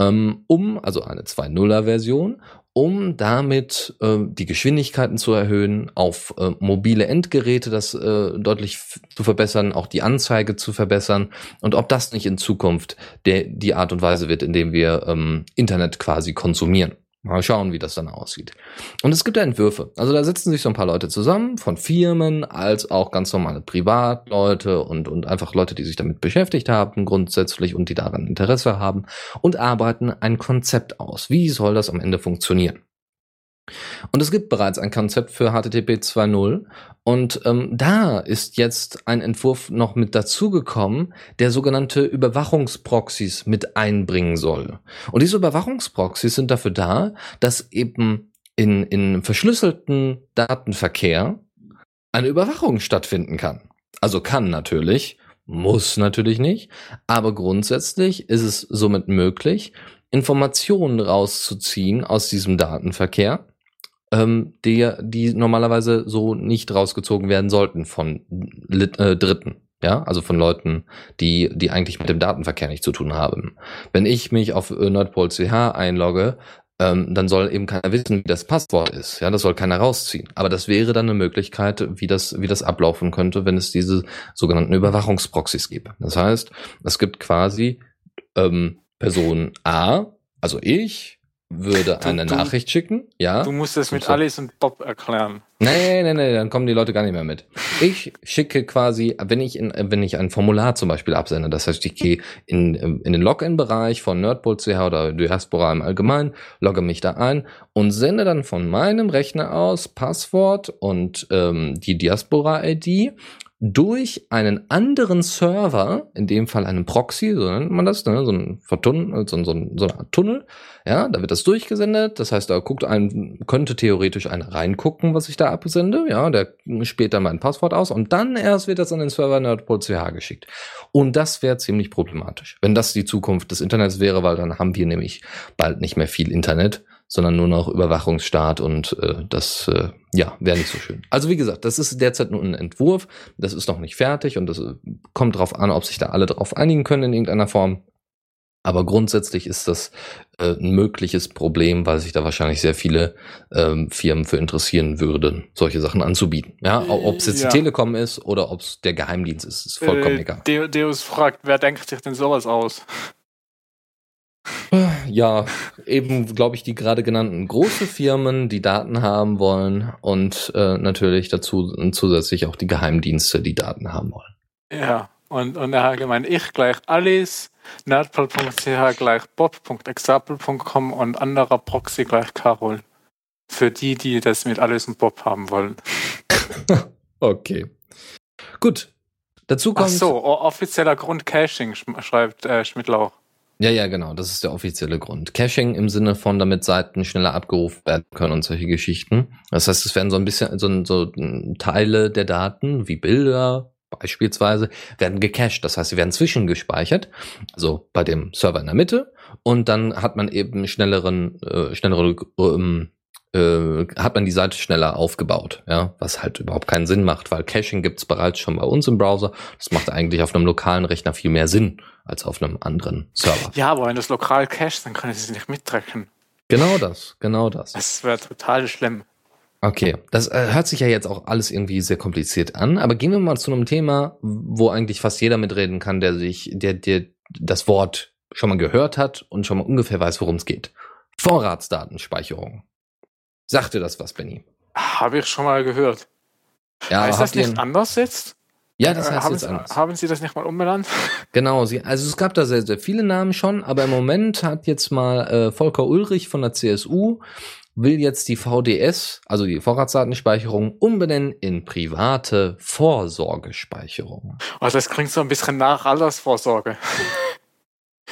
ähm, um, also eine 2.0er Version, um damit äh, die Geschwindigkeiten zu erhöhen, auf äh, mobile Endgeräte das äh, deutlich zu verbessern, auch die Anzeige zu verbessern und ob das nicht in Zukunft der, die Art und Weise wird, in dem wir ähm, Internet quasi konsumieren. Mal schauen, wie das dann aussieht. Und es gibt ja Entwürfe. Also da sitzen sich so ein paar Leute zusammen, von Firmen als auch ganz normale Privatleute und, und einfach Leute, die sich damit beschäftigt haben grundsätzlich und die daran Interesse haben und arbeiten ein Konzept aus. Wie soll das am Ende funktionieren? Und es gibt bereits ein Konzept für HTTP 2.0 und ähm, da ist jetzt ein Entwurf noch mit dazugekommen, der sogenannte Überwachungsproxys mit einbringen soll. Und diese Überwachungsproxys sind dafür da, dass eben in, in verschlüsselten Datenverkehr eine Überwachung stattfinden kann. Also kann natürlich, muss natürlich nicht, aber grundsätzlich ist es somit möglich, Informationen rauszuziehen aus diesem Datenverkehr ähm, die, die normalerweise so nicht rausgezogen werden sollten von Lit äh, Dritten. Ja, also von Leuten, die, die eigentlich mit dem Datenverkehr nichts zu tun haben. Wenn ich mich auf äh, NordPol.ch einlogge, ähm, dann soll eben keiner wissen, wie das Passwort ist. Ja, das soll keiner rausziehen. Aber das wäre dann eine Möglichkeit, wie das, wie das ablaufen könnte, wenn es diese sogenannten Überwachungsproxys gibt. Das heißt, es gibt quasi ähm, Person A, also ich, würde du, eine du, Nachricht schicken, ja. Du musst es mit so. Alice und Bob erklären. Nee, nee, nee, dann kommen die Leute gar nicht mehr mit. Ich schicke quasi, wenn ich in, wenn ich ein Formular zum Beispiel absende, das heißt, ich gehe in, in den Login-Bereich von Nerdbull.ch oder Diaspora im Allgemeinen, logge mich da ein und sende dann von meinem Rechner aus Passwort und ähm, die Diaspora-ID durch einen anderen Server, in dem Fall einen Proxy, so nennt man das, ne, so ein Vertunnel, so, so, so eine Art Tunnel, ja, da wird das durchgesendet, das heißt, da guckt ein, könnte theoretisch einer reingucken, was ich da absende, ja, der spielt dann mein Passwort aus und dann erst wird das an den Server nerdpol.ch geschickt. Und das wäre ziemlich problematisch, wenn das die Zukunft des Internets wäre, weil dann haben wir nämlich bald nicht mehr viel Internet sondern nur noch Überwachungsstaat und äh, das äh, ja wäre nicht so schön. Also wie gesagt, das ist derzeit nur ein Entwurf, das ist noch nicht fertig und das äh, kommt darauf an, ob sich da alle darauf einigen können in irgendeiner Form. Aber grundsätzlich ist das äh, ein mögliches Problem, weil sich da wahrscheinlich sehr viele ähm, Firmen für interessieren würden, solche Sachen anzubieten. Ja, ob es jetzt ja. die Telekom ist oder ob es der Geheimdienst ist, ist vollkommen äh, egal. Deus fragt, wer denkt sich denn sowas aus? Ja, eben, glaube ich, die gerade genannten große Firmen, die Daten haben wollen und äh, natürlich dazu zusätzlich auch die Geheimdienste, die Daten haben wollen. Ja, und, und er hat gemeint, ich gleich Alice, nerdpol.ch gleich bob.example.com und anderer Proxy gleich Carol. Für die, die das mit Alice und Bob haben wollen. okay. Gut. Dazu kommt. Ach so, offizieller Grund Caching, schreibt äh, Schmidt-Lauch. Ja, ja, genau. Das ist der offizielle Grund. Caching im Sinne von, damit Seiten schneller abgerufen werden können und solche Geschichten. Das heißt, es werden so ein bisschen so, so Teile der Daten, wie Bilder beispielsweise, werden gecached. Das heißt, sie werden zwischengespeichert. Also bei dem Server in der Mitte. Und dann hat man eben schnelleren, äh, schnellere ähm, äh, hat man die Seite schneller aufgebaut, ja, was halt überhaupt keinen Sinn macht, weil Caching gibt's bereits schon bei uns im Browser. Das macht eigentlich auf einem lokalen Rechner viel mehr Sinn als auf einem anderen Server. Ja, aber wenn das lokal cached, dann kann ich es nicht mittracken. Genau das, genau das. Das wäre total schlimm. Okay, das äh, hört sich ja jetzt auch alles irgendwie sehr kompliziert an, aber gehen wir mal zu einem Thema, wo eigentlich fast jeder mitreden kann, der sich, der, der das Wort schon mal gehört hat und schon mal ungefähr weiß, worum es geht. Vorratsdatenspeicherung. Sagt dir das was, Benny? Habe ich schon mal gehört. Ja, heißt das nicht anders jetzt? Ja, das äh, heißt haben jetzt Sie, anders. Haben Sie das nicht mal umbenannt? Genau, sie, also es gab da sehr, sehr viele Namen schon, aber im Moment hat jetzt mal äh, Volker Ulrich von der CSU will jetzt die VDS, also die Vorratsdatenspeicherung, umbenennen in private Vorsorgespeicherung. Also das klingt so ein bisschen nach Altersvorsorge.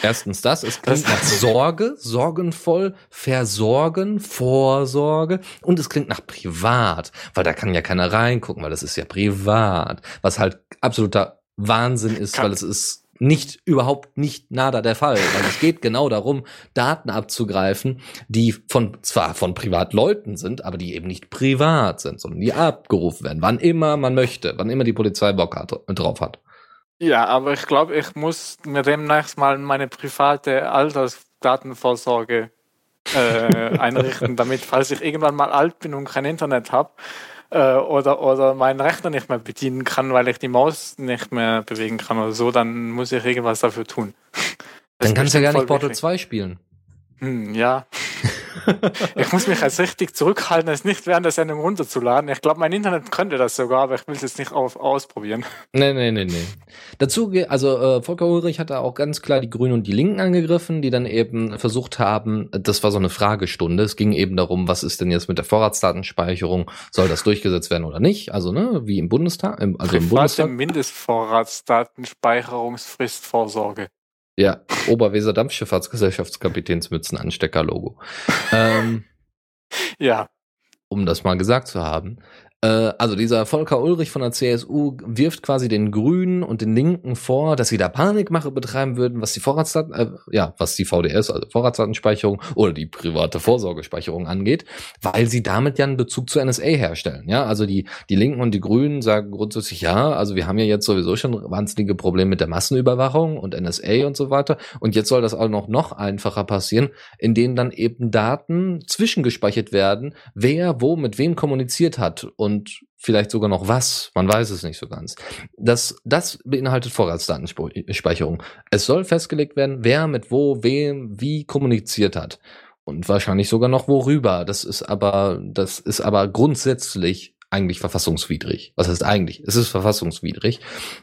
Erstens das, es klingt nach Sorge, sorgenvoll, Versorgen, Vorsorge und es klingt nach privat, weil da kann ja keiner reingucken, weil das ist ja privat, was halt absoluter Wahnsinn ist, Kann- weil es ist nicht, überhaupt nicht nada der Fall. Weil es geht genau darum, Daten abzugreifen, die von, zwar von Privatleuten sind, aber die eben nicht privat sind, sondern die abgerufen werden, wann immer man möchte, wann immer die Polizei Bock hat, drauf hat. Ja, aber ich glaube, ich muss mir demnächst mal meine private Altersdatenvorsorge äh, einrichten, damit, falls ich irgendwann mal alt bin und kein Internet habe äh, oder, oder meinen Rechner nicht mehr bedienen kann, weil ich die Maus nicht mehr bewegen kann oder so, dann muss ich irgendwas dafür tun. Das Dann kannst du ja gar nicht Portal voll 2 spielen. Hm, ja. ich muss mich jetzt richtig zurückhalten, es nicht während der Sendung runterzuladen. Ich glaube, mein Internet könnte das sogar, aber ich will es jetzt nicht auf, ausprobieren. Nee, nee, nee, nee. Dazu, also äh, Volker Ulrich hat da auch ganz klar die Grünen und die Linken angegriffen, die dann eben versucht haben, das war so eine Fragestunde, es ging eben darum, was ist denn jetzt mit der Vorratsdatenspeicherung, soll das durchgesetzt werden oder nicht? Also, ne, wie im Bundestag, im, also im Private Bundestag. Mindestvorratsdatenspeicherungsfristvorsorge. Ja, Oberweser Dampfschifffahrtsgesellschaftskapitänsmützen Ansteckerlogo. ähm, Ja, um das mal gesagt zu haben. Äh, also dieser Volker Ulrich von der CSU wirft quasi den Grünen und den Linken vor, dass sie da Panikmache betreiben würden, was die Vorratsdaten, äh, ja, was die VDS, also Vorratsdatenspeicherung oder die private Vorsorgespeicherung angeht, weil sie damit ja einen Bezug zur NSA herstellen. Ja, also die, die Linken und die Grünen sagen grundsätzlich, ja, also wir haben ja jetzt sowieso schon wahnsinnige Probleme mit der Massenüberwachung und NSA und so weiter. Und jetzt soll das auch noch, noch einfacher passieren, in denen dann eben Daten zwischengespeichert werden, wer wo mit wem kommuniziert hat und vielleicht sogar noch was. Man weiß es nicht so ganz. Das, das beinhaltet Vorratsdatenspeicherung. Es soll festgelegt werden, wer mit wo, wem, wie kommuniziert hat. Und wahrscheinlich sogar noch worüber. Das ist aber, das ist aber grundsätzlich eigentlich verfassungswidrig. Was heißt eigentlich? Es ist verfassungswidrig.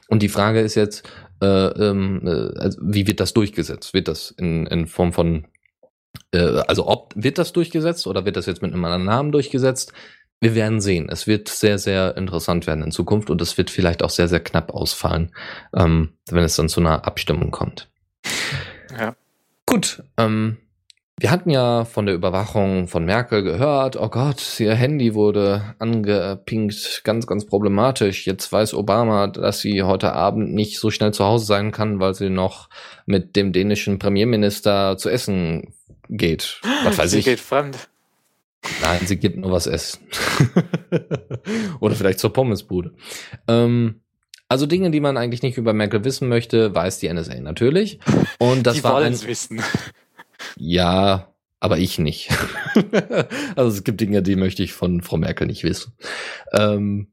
Und die Frage ist jetzt, äh, ähm, äh, also wie wird das durchgesetzt? Wird das in, in Form von, äh, also ob wird das durchgesetzt oder wird das jetzt mit einem anderen Namen durchgesetzt? Wir werden sehen. Es wird sehr, sehr interessant werden in Zukunft und es wird vielleicht auch sehr, sehr knapp ausfallen, ähm, wenn es dann zu einer Abstimmung kommt. Ja. Gut, ähm, wir hatten ja von der Überwachung von Merkel gehört, oh Gott, ihr Handy wurde angepinkt, ganz, ganz problematisch. Jetzt weiß Obama, dass sie heute Abend nicht so schnell zu Hause sein kann, weil sie noch mit dem dänischen Premierminister zu essen geht. Was weiß sie ich. geht fremd. Nein, sie geht nur was essen. Oder vielleicht zur Pommesbude. Ähm, also Dinge, die man eigentlich nicht über Merkel wissen möchte, weiß die NSA natürlich. Und das die war ein, wissen. ja, aber ich nicht. also es gibt Dinge, die möchte ich von Frau Merkel nicht wissen. Ähm,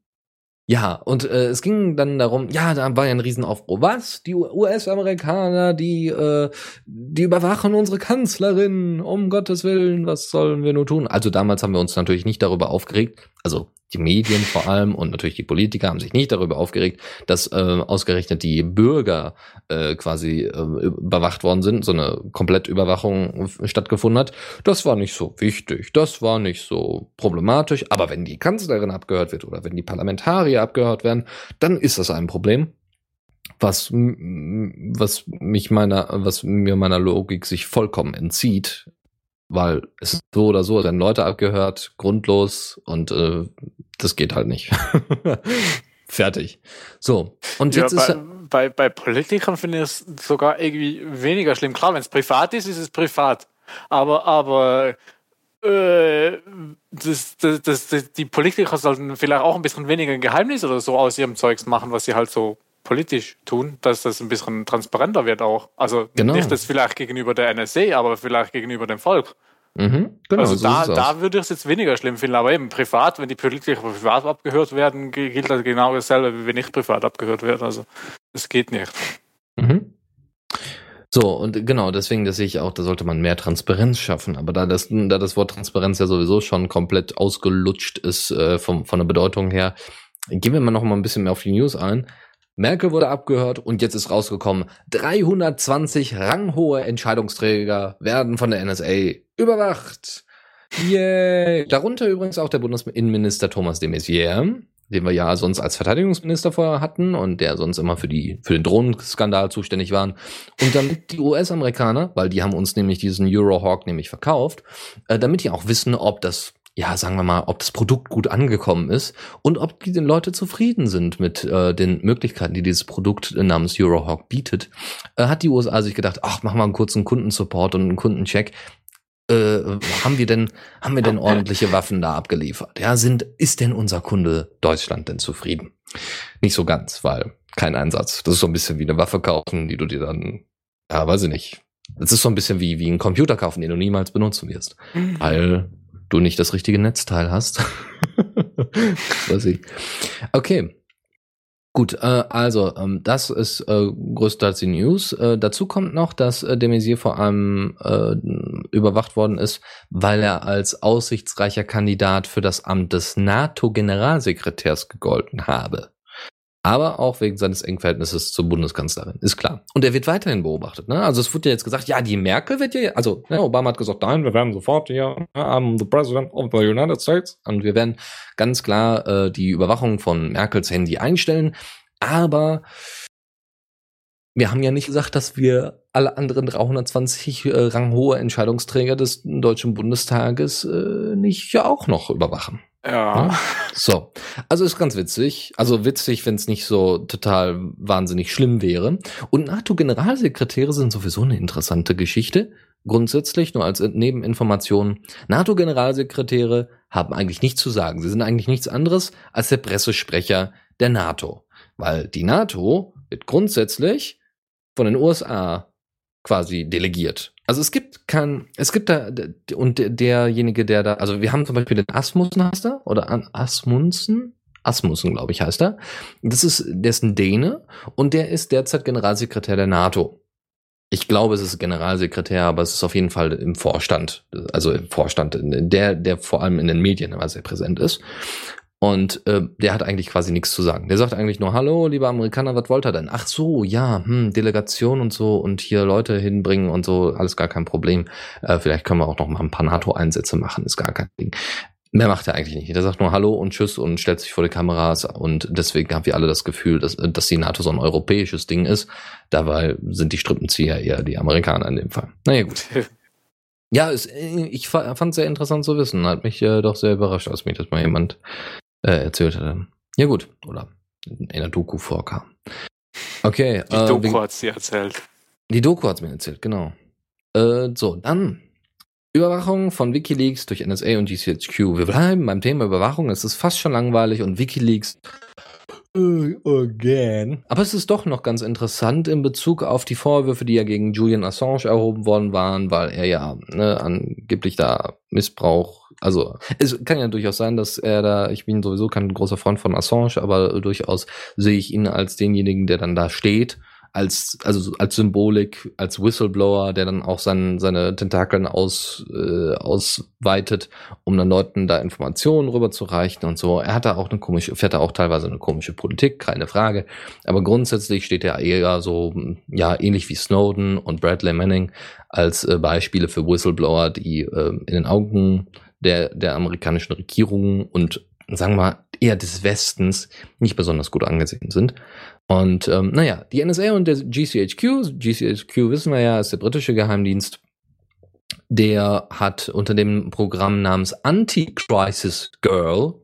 ja, und äh, es ging dann darum, ja, da war ja ein Riesenaufruhr. Was? Die US-Amerikaner, die, äh, die überwachen unsere Kanzlerin, um Gottes Willen, was sollen wir nur tun? Also damals haben wir uns natürlich nicht darüber aufgeregt, also die Medien vor allem und natürlich die Politiker haben sich nicht darüber aufgeregt, dass äh, ausgerechnet die Bürger äh, quasi äh, überwacht worden sind, so eine Komplettüberwachung stattgefunden hat. Das war nicht so wichtig, das war nicht so problematisch, aber wenn die Kanzlerin abgehört wird oder wenn die Parlamentarier abgehört werden, dann ist das ein Problem was, was mich meiner, was mir meiner Logik sich vollkommen entzieht, weil es so oder so, werden Leute abgehört, grundlos und äh, das geht halt nicht. Fertig. So, und Ja, jetzt ist bei, bei, bei Politikern finde ich es sogar irgendwie weniger schlimm. Klar, wenn es privat ist, ist es privat. Aber, aber äh, das, das, das, das, die Politiker sollten vielleicht auch ein bisschen weniger ein Geheimnis oder so aus ihrem Zeugs machen, was sie halt so politisch tun, dass das ein bisschen transparenter wird auch. Also Genau. nicht das vielleicht gegenüber der NSA, aber vielleicht gegenüber dem Volk. Mhm, genau, also so da, da würde ich es jetzt weniger schlimm finden, aber eben privat, wenn die Politiker privat abgehört werden, gi- gilt das genau dasselbe, wie wenn ich privat abgehört werde. Also es geht nicht. Mhm. So, und genau, deswegen, das sehe ich auch, da sollte man mehr Transparenz schaffen. Aber da das, da das Wort Transparenz ja sowieso schon komplett ausgelutscht ist äh, vom, von der Bedeutung her, gehen wir mal noch mal ein bisschen mehr auf die News ein. Merkel wurde abgehört und jetzt ist rausgekommen, 320 ranghohe Entscheidungsträger werden von der NSA überwacht. Yay! Darunter übrigens auch der Bundesinnenminister Thomas de Maizière, den wir ja sonst als Verteidigungsminister vorher hatten und der sonst immer für die für den Drohnenskandal zuständig waren. Und damit die US-Amerikaner, weil die haben uns nämlich diesen Eurohawk nämlich verkauft, äh, damit die auch wissen, ob das ja, sagen wir mal, ob das Produkt gut angekommen ist und ob die den Leute zufrieden sind mit äh, den Möglichkeiten, die dieses Produkt namens Eurohawk bietet, äh, hat die USA sich gedacht, ach, machen wir einen kurzen Kundensupport und einen Kundencheck. Äh, haben wir denn, haben wir denn ordentliche Waffen da abgeliefert? Ja, sind, ist denn unser Kunde Deutschland denn zufrieden? Nicht so ganz, weil kein Einsatz. Das ist so ein bisschen wie eine Waffe kaufen, die du dir dann, ja, weiß ich nicht. Das ist so ein bisschen wie, wie ein Computer kaufen, den du niemals benutzen wirst. Mhm. Weil du nicht das richtige Netzteil hast. weiß ich. Okay. Gut, äh, also ähm, das ist äh, größtenteils die News. Äh, dazu kommt noch, dass äh, de Maizière vor allem äh, überwacht worden ist, weil er als aussichtsreicher Kandidat für das Amt des NATO-Generalsekretärs gegolten habe aber auch wegen seines engen Verhältnisses zur Bundeskanzlerin, ist klar. Und er wird weiterhin beobachtet. Ne? Also es wurde ja jetzt gesagt, ja, die Merkel wird ja, also ne, Obama hat gesagt, nein, wir werden sofort hier, I'm the President of the United States, und wir werden ganz klar äh, die Überwachung von Merkels Handy einstellen. Aber wir haben ja nicht gesagt, dass wir alle anderen 320 äh, ranghohe Entscheidungsträger des Deutschen Bundestages äh, nicht ja auch noch überwachen. Ja. So. Also ist ganz witzig. Also witzig, wenn es nicht so total wahnsinnig schlimm wäre. Und NATO-Generalsekretäre sind sowieso eine interessante Geschichte. Grundsätzlich, nur als Nebeninformation. NATO-Generalsekretäre haben eigentlich nichts zu sagen. Sie sind eigentlich nichts anderes als der Pressesprecher der NATO. Weil die NATO wird grundsätzlich von den USA quasi delegiert. Also es gibt kein, es gibt da, und derjenige, der da, also wir haben zum Beispiel den Asmussen heißt er, oder Asmunsen? Asmussen, glaube ich, heißt er. Das ist, der ist ein Däne und der ist derzeit Generalsekretär der NATO. Ich glaube, es ist Generalsekretär, aber es ist auf jeden Fall im Vorstand, also im Vorstand, der, der vor allem in den Medien immer sehr präsent ist. Und äh, der hat eigentlich quasi nichts zu sagen. Der sagt eigentlich nur, hallo, lieber Amerikaner, was wollt ihr denn? Ach so, ja, hm, Delegation und so und hier Leute hinbringen und so, alles gar kein Problem. Äh, vielleicht können wir auch noch mal ein paar NATO-Einsätze machen, ist gar kein Ding. Mehr macht er eigentlich nicht. Der sagt nur Hallo und Tschüss und stellt sich vor die Kameras und deswegen haben wir alle das Gefühl, dass, dass die NATO so ein europäisches Ding ist. Dabei sind die Strippenzieher eher die Amerikaner in dem Fall. Naja, gut. Ja, es, ich fand es sehr interessant zu wissen. Hat mich äh, doch sehr überrascht, als mir das mal jemand äh, erzählt hatte. Ja gut, oder in der Doku vorkam. Okay. Die äh, Doku hat sie erzählt. Die Doku hat mir erzählt, genau. Äh, so, dann Überwachung von Wikileaks durch NSA und GCHQ. Wir bleiben beim Thema Überwachung. Es ist fast schon langweilig und Wikileaks again. Aber es ist doch noch ganz interessant in Bezug auf die Vorwürfe, die ja gegen Julian Assange erhoben worden waren, weil er ja ne, angeblich da Missbrauch, also es kann ja durchaus sein, dass er da, ich bin sowieso kein großer Freund von Assange, aber durchaus sehe ich ihn als denjenigen, der dann da steht als, also als Symbolik, als Whistleblower, der dann auch sein, seine Tentakeln aus, äh, ausweitet, um dann Leuten da Informationen rüberzureichen und so. Er hat da auch eine komische, fährt da auch teilweise eine komische Politik, keine Frage. Aber grundsätzlich steht er eher so, ja, ähnlich wie Snowden und Bradley Manning als äh, Beispiele für Whistleblower, die äh, in den Augen der, der amerikanischen Regierung und sagen wir mal, eher des Westens nicht besonders gut angesehen sind. Und ähm, naja, die NSA und der GCHQ, GCHQ wissen wir ja, ist der britische Geheimdienst, der hat unter dem Programm namens Anti-Crisis Girl,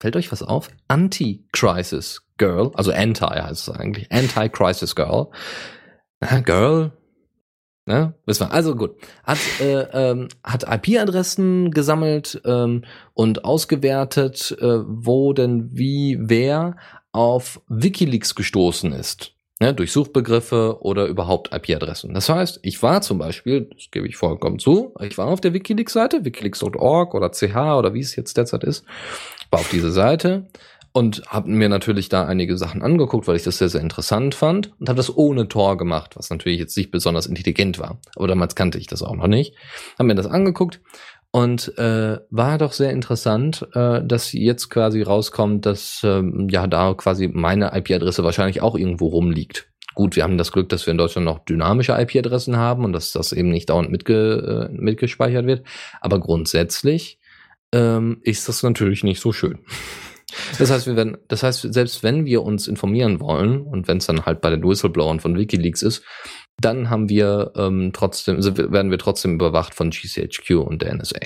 fällt euch was auf? Anti-Crisis Girl, also Anti heißt es eigentlich, Anti-Crisis Girl. Girl, Ne? Wissen wir. Also gut. Hat, äh, ähm, hat IP-Adressen gesammelt ähm, und ausgewertet, äh, wo denn wie wer auf Wikileaks gestoßen ist. Ne, durch Suchbegriffe oder überhaupt IP-Adressen. Das heißt, ich war zum Beispiel, das gebe ich vollkommen zu, ich war auf der Wikileaks-Seite, wikileaks.org oder ch oder wie es jetzt derzeit ist, war auf diese Seite und habe mir natürlich da einige Sachen angeguckt, weil ich das sehr, sehr interessant fand und habe das ohne Tor gemacht, was natürlich jetzt nicht besonders intelligent war. Aber damals kannte ich das auch noch nicht. Habe mir das angeguckt und äh, war doch sehr interessant, äh, dass jetzt quasi rauskommt, dass ähm, ja da quasi meine IP-Adresse wahrscheinlich auch irgendwo rumliegt. Gut, wir haben das Glück, dass wir in Deutschland noch dynamische IP-Adressen haben und dass das eben nicht dauernd mitge äh, mitgespeichert wird. Aber grundsätzlich ähm, ist das natürlich nicht so schön. Das heißt, wir werden, das heißt, selbst wenn wir uns informieren wollen und wenn es dann halt bei den Whistleblowern von WikiLeaks ist, dann haben wir ähm, trotzdem, also werden wir trotzdem überwacht von GCHQ und der NSA.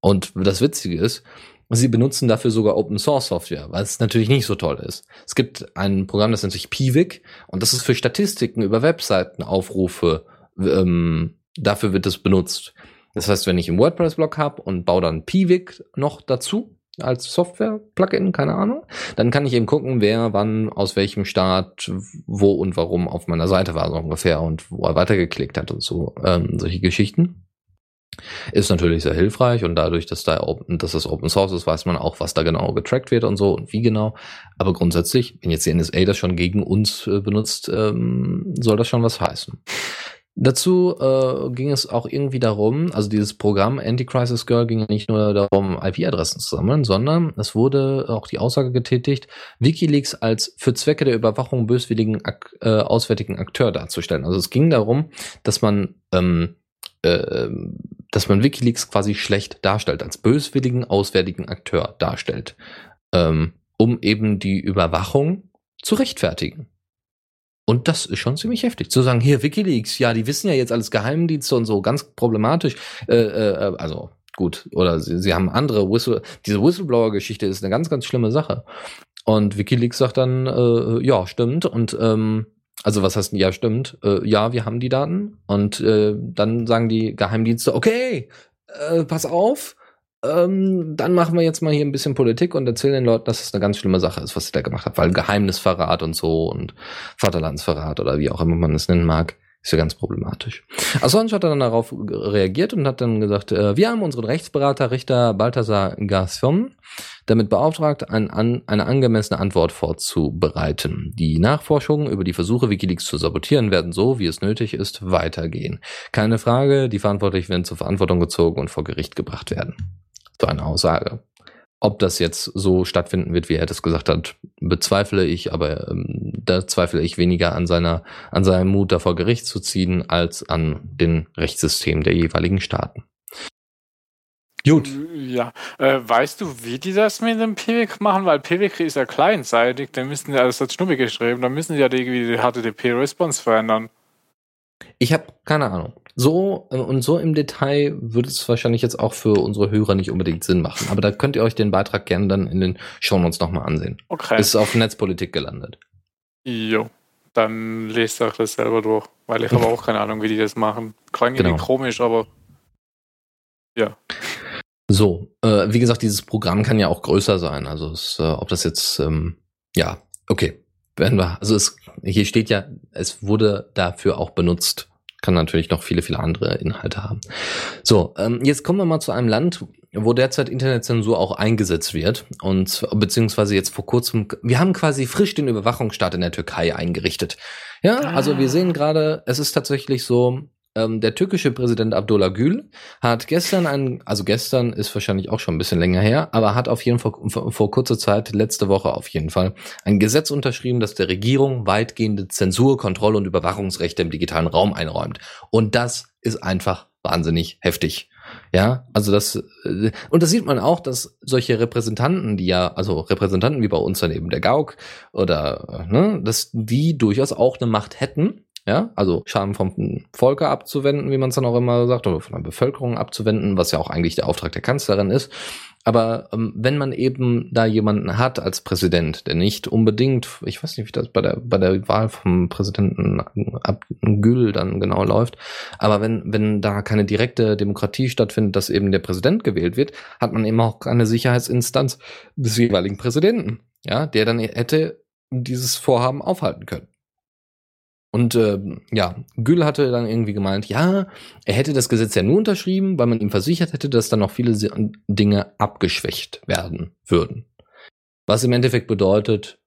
Und das Witzige ist, sie benutzen dafür sogar Open Source Software, was natürlich nicht so toll ist. Es gibt ein Programm, das nennt sich Piwik und das ist für Statistiken über Webseitenaufrufe. Ähm, dafür wird es benutzt. Das heißt, wenn ich einen WordPress-Blog habe und baue dann Piwik noch dazu als Software-Plugin, keine Ahnung, dann kann ich eben gucken, wer wann aus welchem Start wo und warum auf meiner Seite war so ungefähr und wo er weitergeklickt hat und so ähm, solche Geschichten. Ist natürlich sehr hilfreich und dadurch, dass da open, dass das Open Source ist, weiß man auch, was da genau getrackt wird und so und wie genau. Aber grundsätzlich, wenn jetzt die NSA das schon gegen uns äh, benutzt, ähm, soll das schon was heißen. Dazu äh, ging es auch irgendwie darum, also dieses Programm Anti-Crisis Girl ging nicht nur darum, IP-Adressen zu sammeln, sondern es wurde auch die Aussage getätigt, Wikileaks als für Zwecke der Überwachung böswilligen Ak äh, auswärtigen Akteur darzustellen. Also es ging darum, dass man ähm, äh, dass man Wikileaks quasi schlecht darstellt, als böswilligen auswärtigen Akteur darstellt, ähm, um eben die Überwachung zu rechtfertigen. Und das ist schon ziemlich heftig. Zu sagen, hier Wikileaks, ja, die wissen ja jetzt alles Geheimdienste und so, ganz problematisch. Äh, äh, also gut, oder sie, sie haben andere Whistle, diese Whistleblower-Geschichte ist eine ganz, ganz schlimme Sache. Und Wikileaks sagt dann, äh, ja, stimmt. Und ähm, also was heißt, ja, stimmt. Äh, ja, wir haben die Daten. Und äh, dann sagen die Geheimdienste, okay, äh, pass auf, ähm, dann machen wir jetzt mal hier ein bisschen Politik und erzählen den Leuten, dass es eine ganz schlimme Sache ist, was sie da gemacht hat, weil Geheimnisverrat und so und Vaterlandsverrat oder wie auch immer man es nennen mag, ist ja ganz problematisch. Assange hat dann darauf reagiert und hat dann gesagt, äh, wir haben unseren Rechtsberater Richter Balthasar Gasson damit beauftragt, ein, an, eine angemessene Antwort vorzubereiten. Die Nachforschungen über die Versuche, Wikileaks zu sabotieren, werden so, wie es nötig ist, weitergehen. Keine Frage, die Verantwortlichen werden zur Verantwortung gezogen und vor Gericht gebracht werden so eine Aussage. Ob das jetzt so stattfinden wird, wie er das gesagt hat, bezweifle ich, aber ähm, da zweifle ich weniger an seiner, an seinem Mut, davor Gericht zu ziehen, als an den Rechtssystem der jeweiligen Staaten. Gut. Ja, äh, weißt du, wie die das mit dem PWC machen? Weil PWC ist ja kleinseitig, da müssen ja, das hat Schnubbi geschrieben, da müssen die ja die, die HTTP-Response verändern. Ich habe keine Ahnung. So äh, und so im Detail würde es wahrscheinlich jetzt auch für unsere Hörer nicht unbedingt Sinn machen. Aber da könnt ihr euch den Beitrag gerne dann in den Shownotes nochmal ansehen. Okay. Ist auf Netzpolitik gelandet. Jo. Dann lest euch das selber durch, weil ich habe auch keine Ahnung, wie die das machen. Klang genau. irgendwie komisch, aber ja. So, äh, wie gesagt, dieses Programm kann ja auch größer sein. Also es, äh, ob das jetzt, ähm, ja, okay, werden wir. Also es, hier steht ja, es wurde dafür auch benutzt kann natürlich noch viele, viele andere Inhalte haben. So, ähm, jetzt kommen wir mal zu einem Land, wo derzeit Internetzensur auch eingesetzt wird und beziehungsweise jetzt vor kurzem, wir haben quasi frisch den Überwachungsstaat in der Türkei eingerichtet. Ja, also wir sehen gerade, es ist tatsächlich so, ähm, der türkische Präsident Abdullah Gül hat gestern ein, also gestern ist wahrscheinlich auch schon ein bisschen länger her, aber hat auf jeden Fall vor, vor kurzer Zeit, letzte Woche auf jeden Fall, ein Gesetz unterschrieben, das der Regierung weitgehende Zensur, Kontrolle und Überwachungsrechte im digitalen Raum einräumt. Und das ist einfach wahnsinnig heftig. Ja, also das, äh, und das sieht man auch, dass solche Repräsentanten, die ja, also Repräsentanten wie bei uns dann eben der GAUK oder, ne, dass die durchaus auch eine Macht hätten, ja, also Schaden vom Volke abzuwenden, wie man es dann auch immer sagt, oder von der Bevölkerung abzuwenden, was ja auch eigentlich der Auftrag der Kanzlerin ist. Aber ähm, wenn man eben da jemanden hat als Präsident, der nicht unbedingt, ich weiß nicht, wie das bei der bei der Wahl vom Präsidenten Gül dann genau läuft, aber wenn wenn da keine direkte Demokratie stattfindet, dass eben der Präsident gewählt wird, hat man eben auch eine Sicherheitsinstanz des jeweiligen Präsidenten, ja, der dann hätte dieses Vorhaben aufhalten können. Und äh, ja, Gül hatte dann irgendwie gemeint, ja, er hätte das Gesetz ja nur unterschrieben, weil man ihm versichert hätte, dass dann noch viele Dinge abgeschwächt werden würden. Was im Endeffekt bedeutet,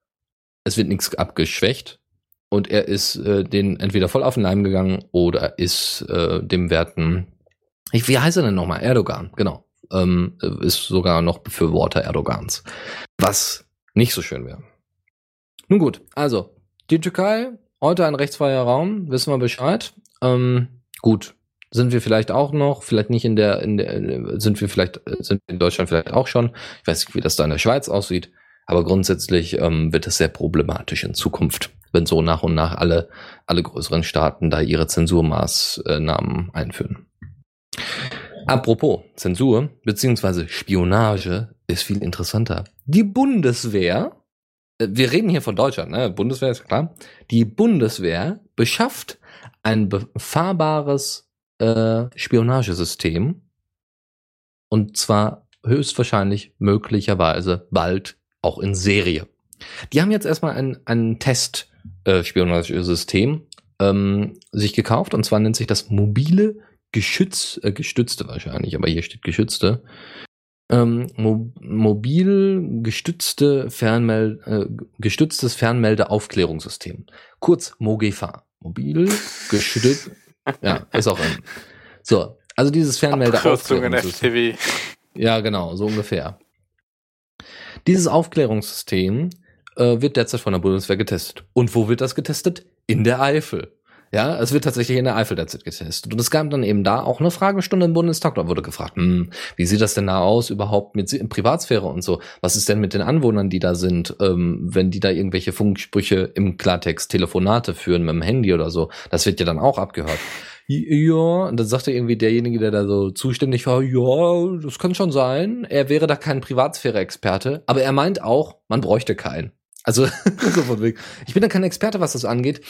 es wird nichts abgeschwächt und er ist äh, den entweder voll auf den Leim gegangen oder ist äh, dem werten, ich, wie heißt er denn nochmal? Erdogan, genau. Ähm, ist sogar noch Befürworter Erdogans. Was nicht so schön wäre. Nun gut, also die Türkei Heute ein rechtsfreier Raum, wissen wir Bescheid. Ähm, gut, sind wir vielleicht auch noch, vielleicht nicht in der, in der, sind wir vielleicht, sind in Deutschland vielleicht auch schon. Ich weiß nicht, wie das da in der Schweiz aussieht, aber grundsätzlich ähm, wird es sehr problematisch in Zukunft, wenn so nach und nach alle, alle größeren Staaten da ihre Zensurmaßnahmen einführen. Apropos Zensur beziehungsweise Spionage ist viel interessanter. Die Bundeswehr, wir reden hier von Deutschland, ne? Bundeswehr ist klar. Die Bundeswehr beschafft ein befahrbares äh, Spionagesystem und zwar höchstwahrscheinlich möglicherweise bald auch in Serie. Die haben jetzt erstmal ein, ein Test-Spionagesystem äh, ähm, sich gekauft und zwar nennt sich das mobile Geschütz, äh, gestützte wahrscheinlich, aber hier steht geschützte. Ähm, mo mobil gestützte Fernmel äh, gestütztes Fernmeldeaufklärungssystem. Kurz MOGEFA. Mobil gestützt. ja, ist auch ein. So, also dieses Fernmeldeaufklärungssystem. Ja, genau, so ungefähr. Dieses Aufklärungssystem äh, wird derzeit von der Bundeswehr getestet. Und wo wird das getestet? In der Eifel. Ja, es wird tatsächlich in der Eifel derzeit getestet. Und es gab dann eben da auch eine Fragestunde im Bundestag. Da wurde gefragt, hm, wie sieht das denn da aus überhaupt mit Privatsphäre und so? Was ist denn mit den Anwohnern, die da sind, ähm, wenn die da irgendwelche Funksprüche im Klartext, Telefonate führen mit dem Handy oder so? Das wird ja dann auch abgehört. Ja, und dann sagte irgendwie derjenige, der da so zuständig war, ja, das kann schon sein. Er wäre da kein Privatsphäre-Experte, aber er meint auch, man bräuchte keinen. Also, so von wegen. Ich bin da kein Experte, was das angeht.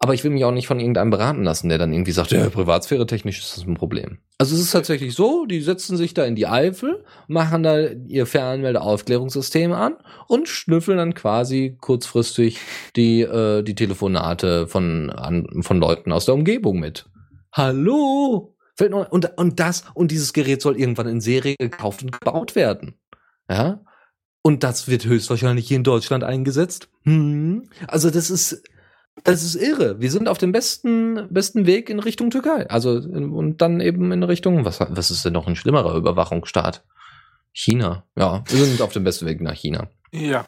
Aber ich will mich auch nicht von irgendeinem beraten lassen, der dann irgendwie sagt, ja, Privatsphäre technisch ist das ein Problem. Also es ist tatsächlich so, die setzen sich da in die Eifel, machen da ihr Fernmeldeaufklärungssystem an und schnüffeln dann quasi kurzfristig die, äh, die Telefonate von, an, von Leuten aus der Umgebung mit. Hallo? Und, und das, und dieses Gerät soll irgendwann in Serie gekauft und gebaut werden. Ja? Und das wird höchstwahrscheinlich hier in Deutschland eingesetzt. Hm. Also das ist, das ist irre. Wir sind auf dem besten, besten Weg in Richtung Türkei. Also, und dann eben in Richtung, was, was ist denn noch ein schlimmerer Überwachungsstaat? China. Ja, wir sind auf dem besten Weg nach China. Ja.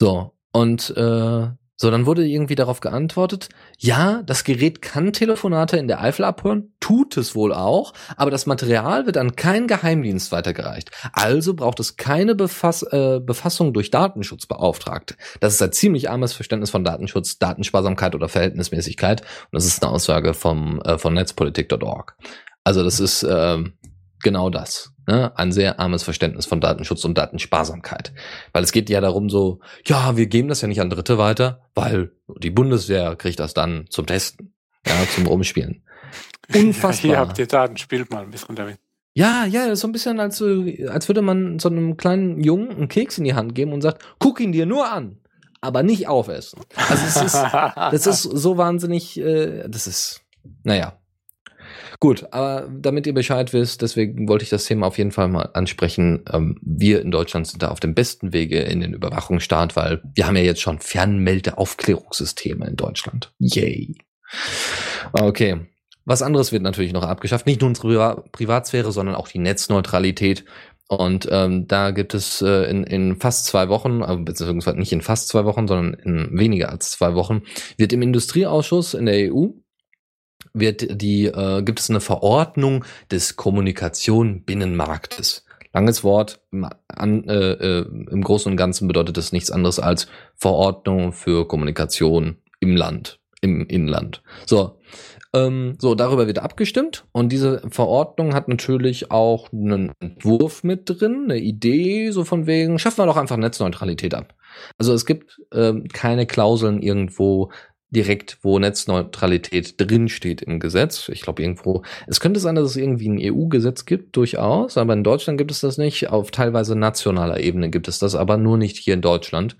So, und äh, so, dann wurde irgendwie darauf geantwortet, ja, das Gerät kann Telefonate in der Eifel abhören, tut es wohl auch, aber das Material wird an keinen Geheimdienst weitergereicht. Also braucht es keine Befass äh, Befassung durch Datenschutzbeauftragte. Das ist ein ziemlich armes Verständnis von Datenschutz, Datensparsamkeit oder Verhältnismäßigkeit. Und das ist eine Aussage vom, äh, von netzpolitik.org. Also das ist äh, genau das. Ne? Ein sehr armes Verständnis von Datenschutz und Datensparsamkeit. Weil es geht ja darum so, ja, wir geben das ja nicht an Dritte weiter, weil die Bundeswehr kriegt das dann zum Testen, ja, zum Rumspielen. Unfassbar. Hier habt ihr Daten, spielt mal ein bisschen damit. Ja, ja, das ist so ein bisschen, als, als würde man so einem kleinen Jungen einen Keks in die Hand geben und sagt, guck ihn dir nur an, aber nicht aufessen. Also es ist, das ist so wahnsinnig, äh, das ist, naja, Gut, aber damit ihr Bescheid wisst, deswegen wollte ich das Thema auf jeden Fall mal ansprechen. Ähm, wir in Deutschland sind da auf dem besten Wege in den Überwachungsstaat, weil wir haben ja jetzt schon Fernmeldeaufklärungssysteme in Deutschland. Yay. Okay. Was anderes wird natürlich noch abgeschafft. Nicht nur unsere Privatsphäre, sondern auch die Netzneutralität. Und ähm, da gibt es äh, in, in fast zwei Wochen, äh, beziehungsweise nicht in fast zwei Wochen, sondern in weniger als zwei Wochen, wird im Industrieausschuss in der EU wird die, äh, gibt es eine Verordnung des Kommunikation Binnenmarktes. Langes Wort, an, äh, äh, im Großen und Ganzen bedeutet das nichts anderes als Verordnung für Kommunikation im Land, im Inland. So, ähm, so darüber wird abgestimmt und diese Verordnung hat natürlich auch einen Entwurf mit drin, eine Idee, so von wegen, schaffen wir doch einfach Netzneutralität ab. Also es gibt ähm, keine Klauseln irgendwo, direkt, wo Netzneutralität drinsteht im Gesetz. Ich glaube irgendwo, es könnte sein, dass es irgendwie ein EU-Gesetz gibt, durchaus, aber in Deutschland gibt es das nicht. Auf teilweise nationaler Ebene gibt es das, aber nur nicht hier in Deutschland.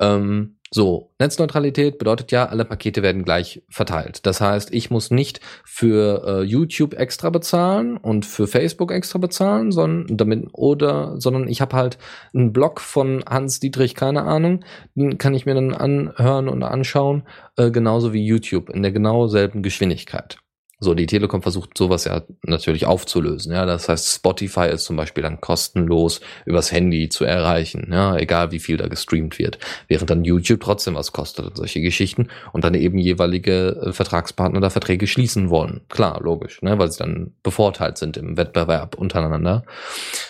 Ähm, so, Netzneutralität bedeutet ja, alle Pakete werden gleich verteilt. Das heißt, ich muss nicht für äh, YouTube extra bezahlen und für Facebook extra bezahlen, sondern damit oder sondern ich habe halt einen Blog von Hans Dietrich, keine Ahnung, den kann ich mir dann anhören und anschauen, äh, genauso wie YouTube in der genau selben Geschwindigkeit. So, die Telekom versucht sowas ja natürlich aufzulösen. Ja, das heißt, Spotify ist zum Beispiel dann kostenlos übers Handy zu erreichen. Ja, egal wie viel da gestreamt wird. Während dann YouTube trotzdem was kostet und solche Geschichten und dann eben jeweilige äh, Vertragspartner da Verträge schließen wollen. Klar, logisch, ne, weil sie dann bevorteilt sind im Wettbewerb untereinander.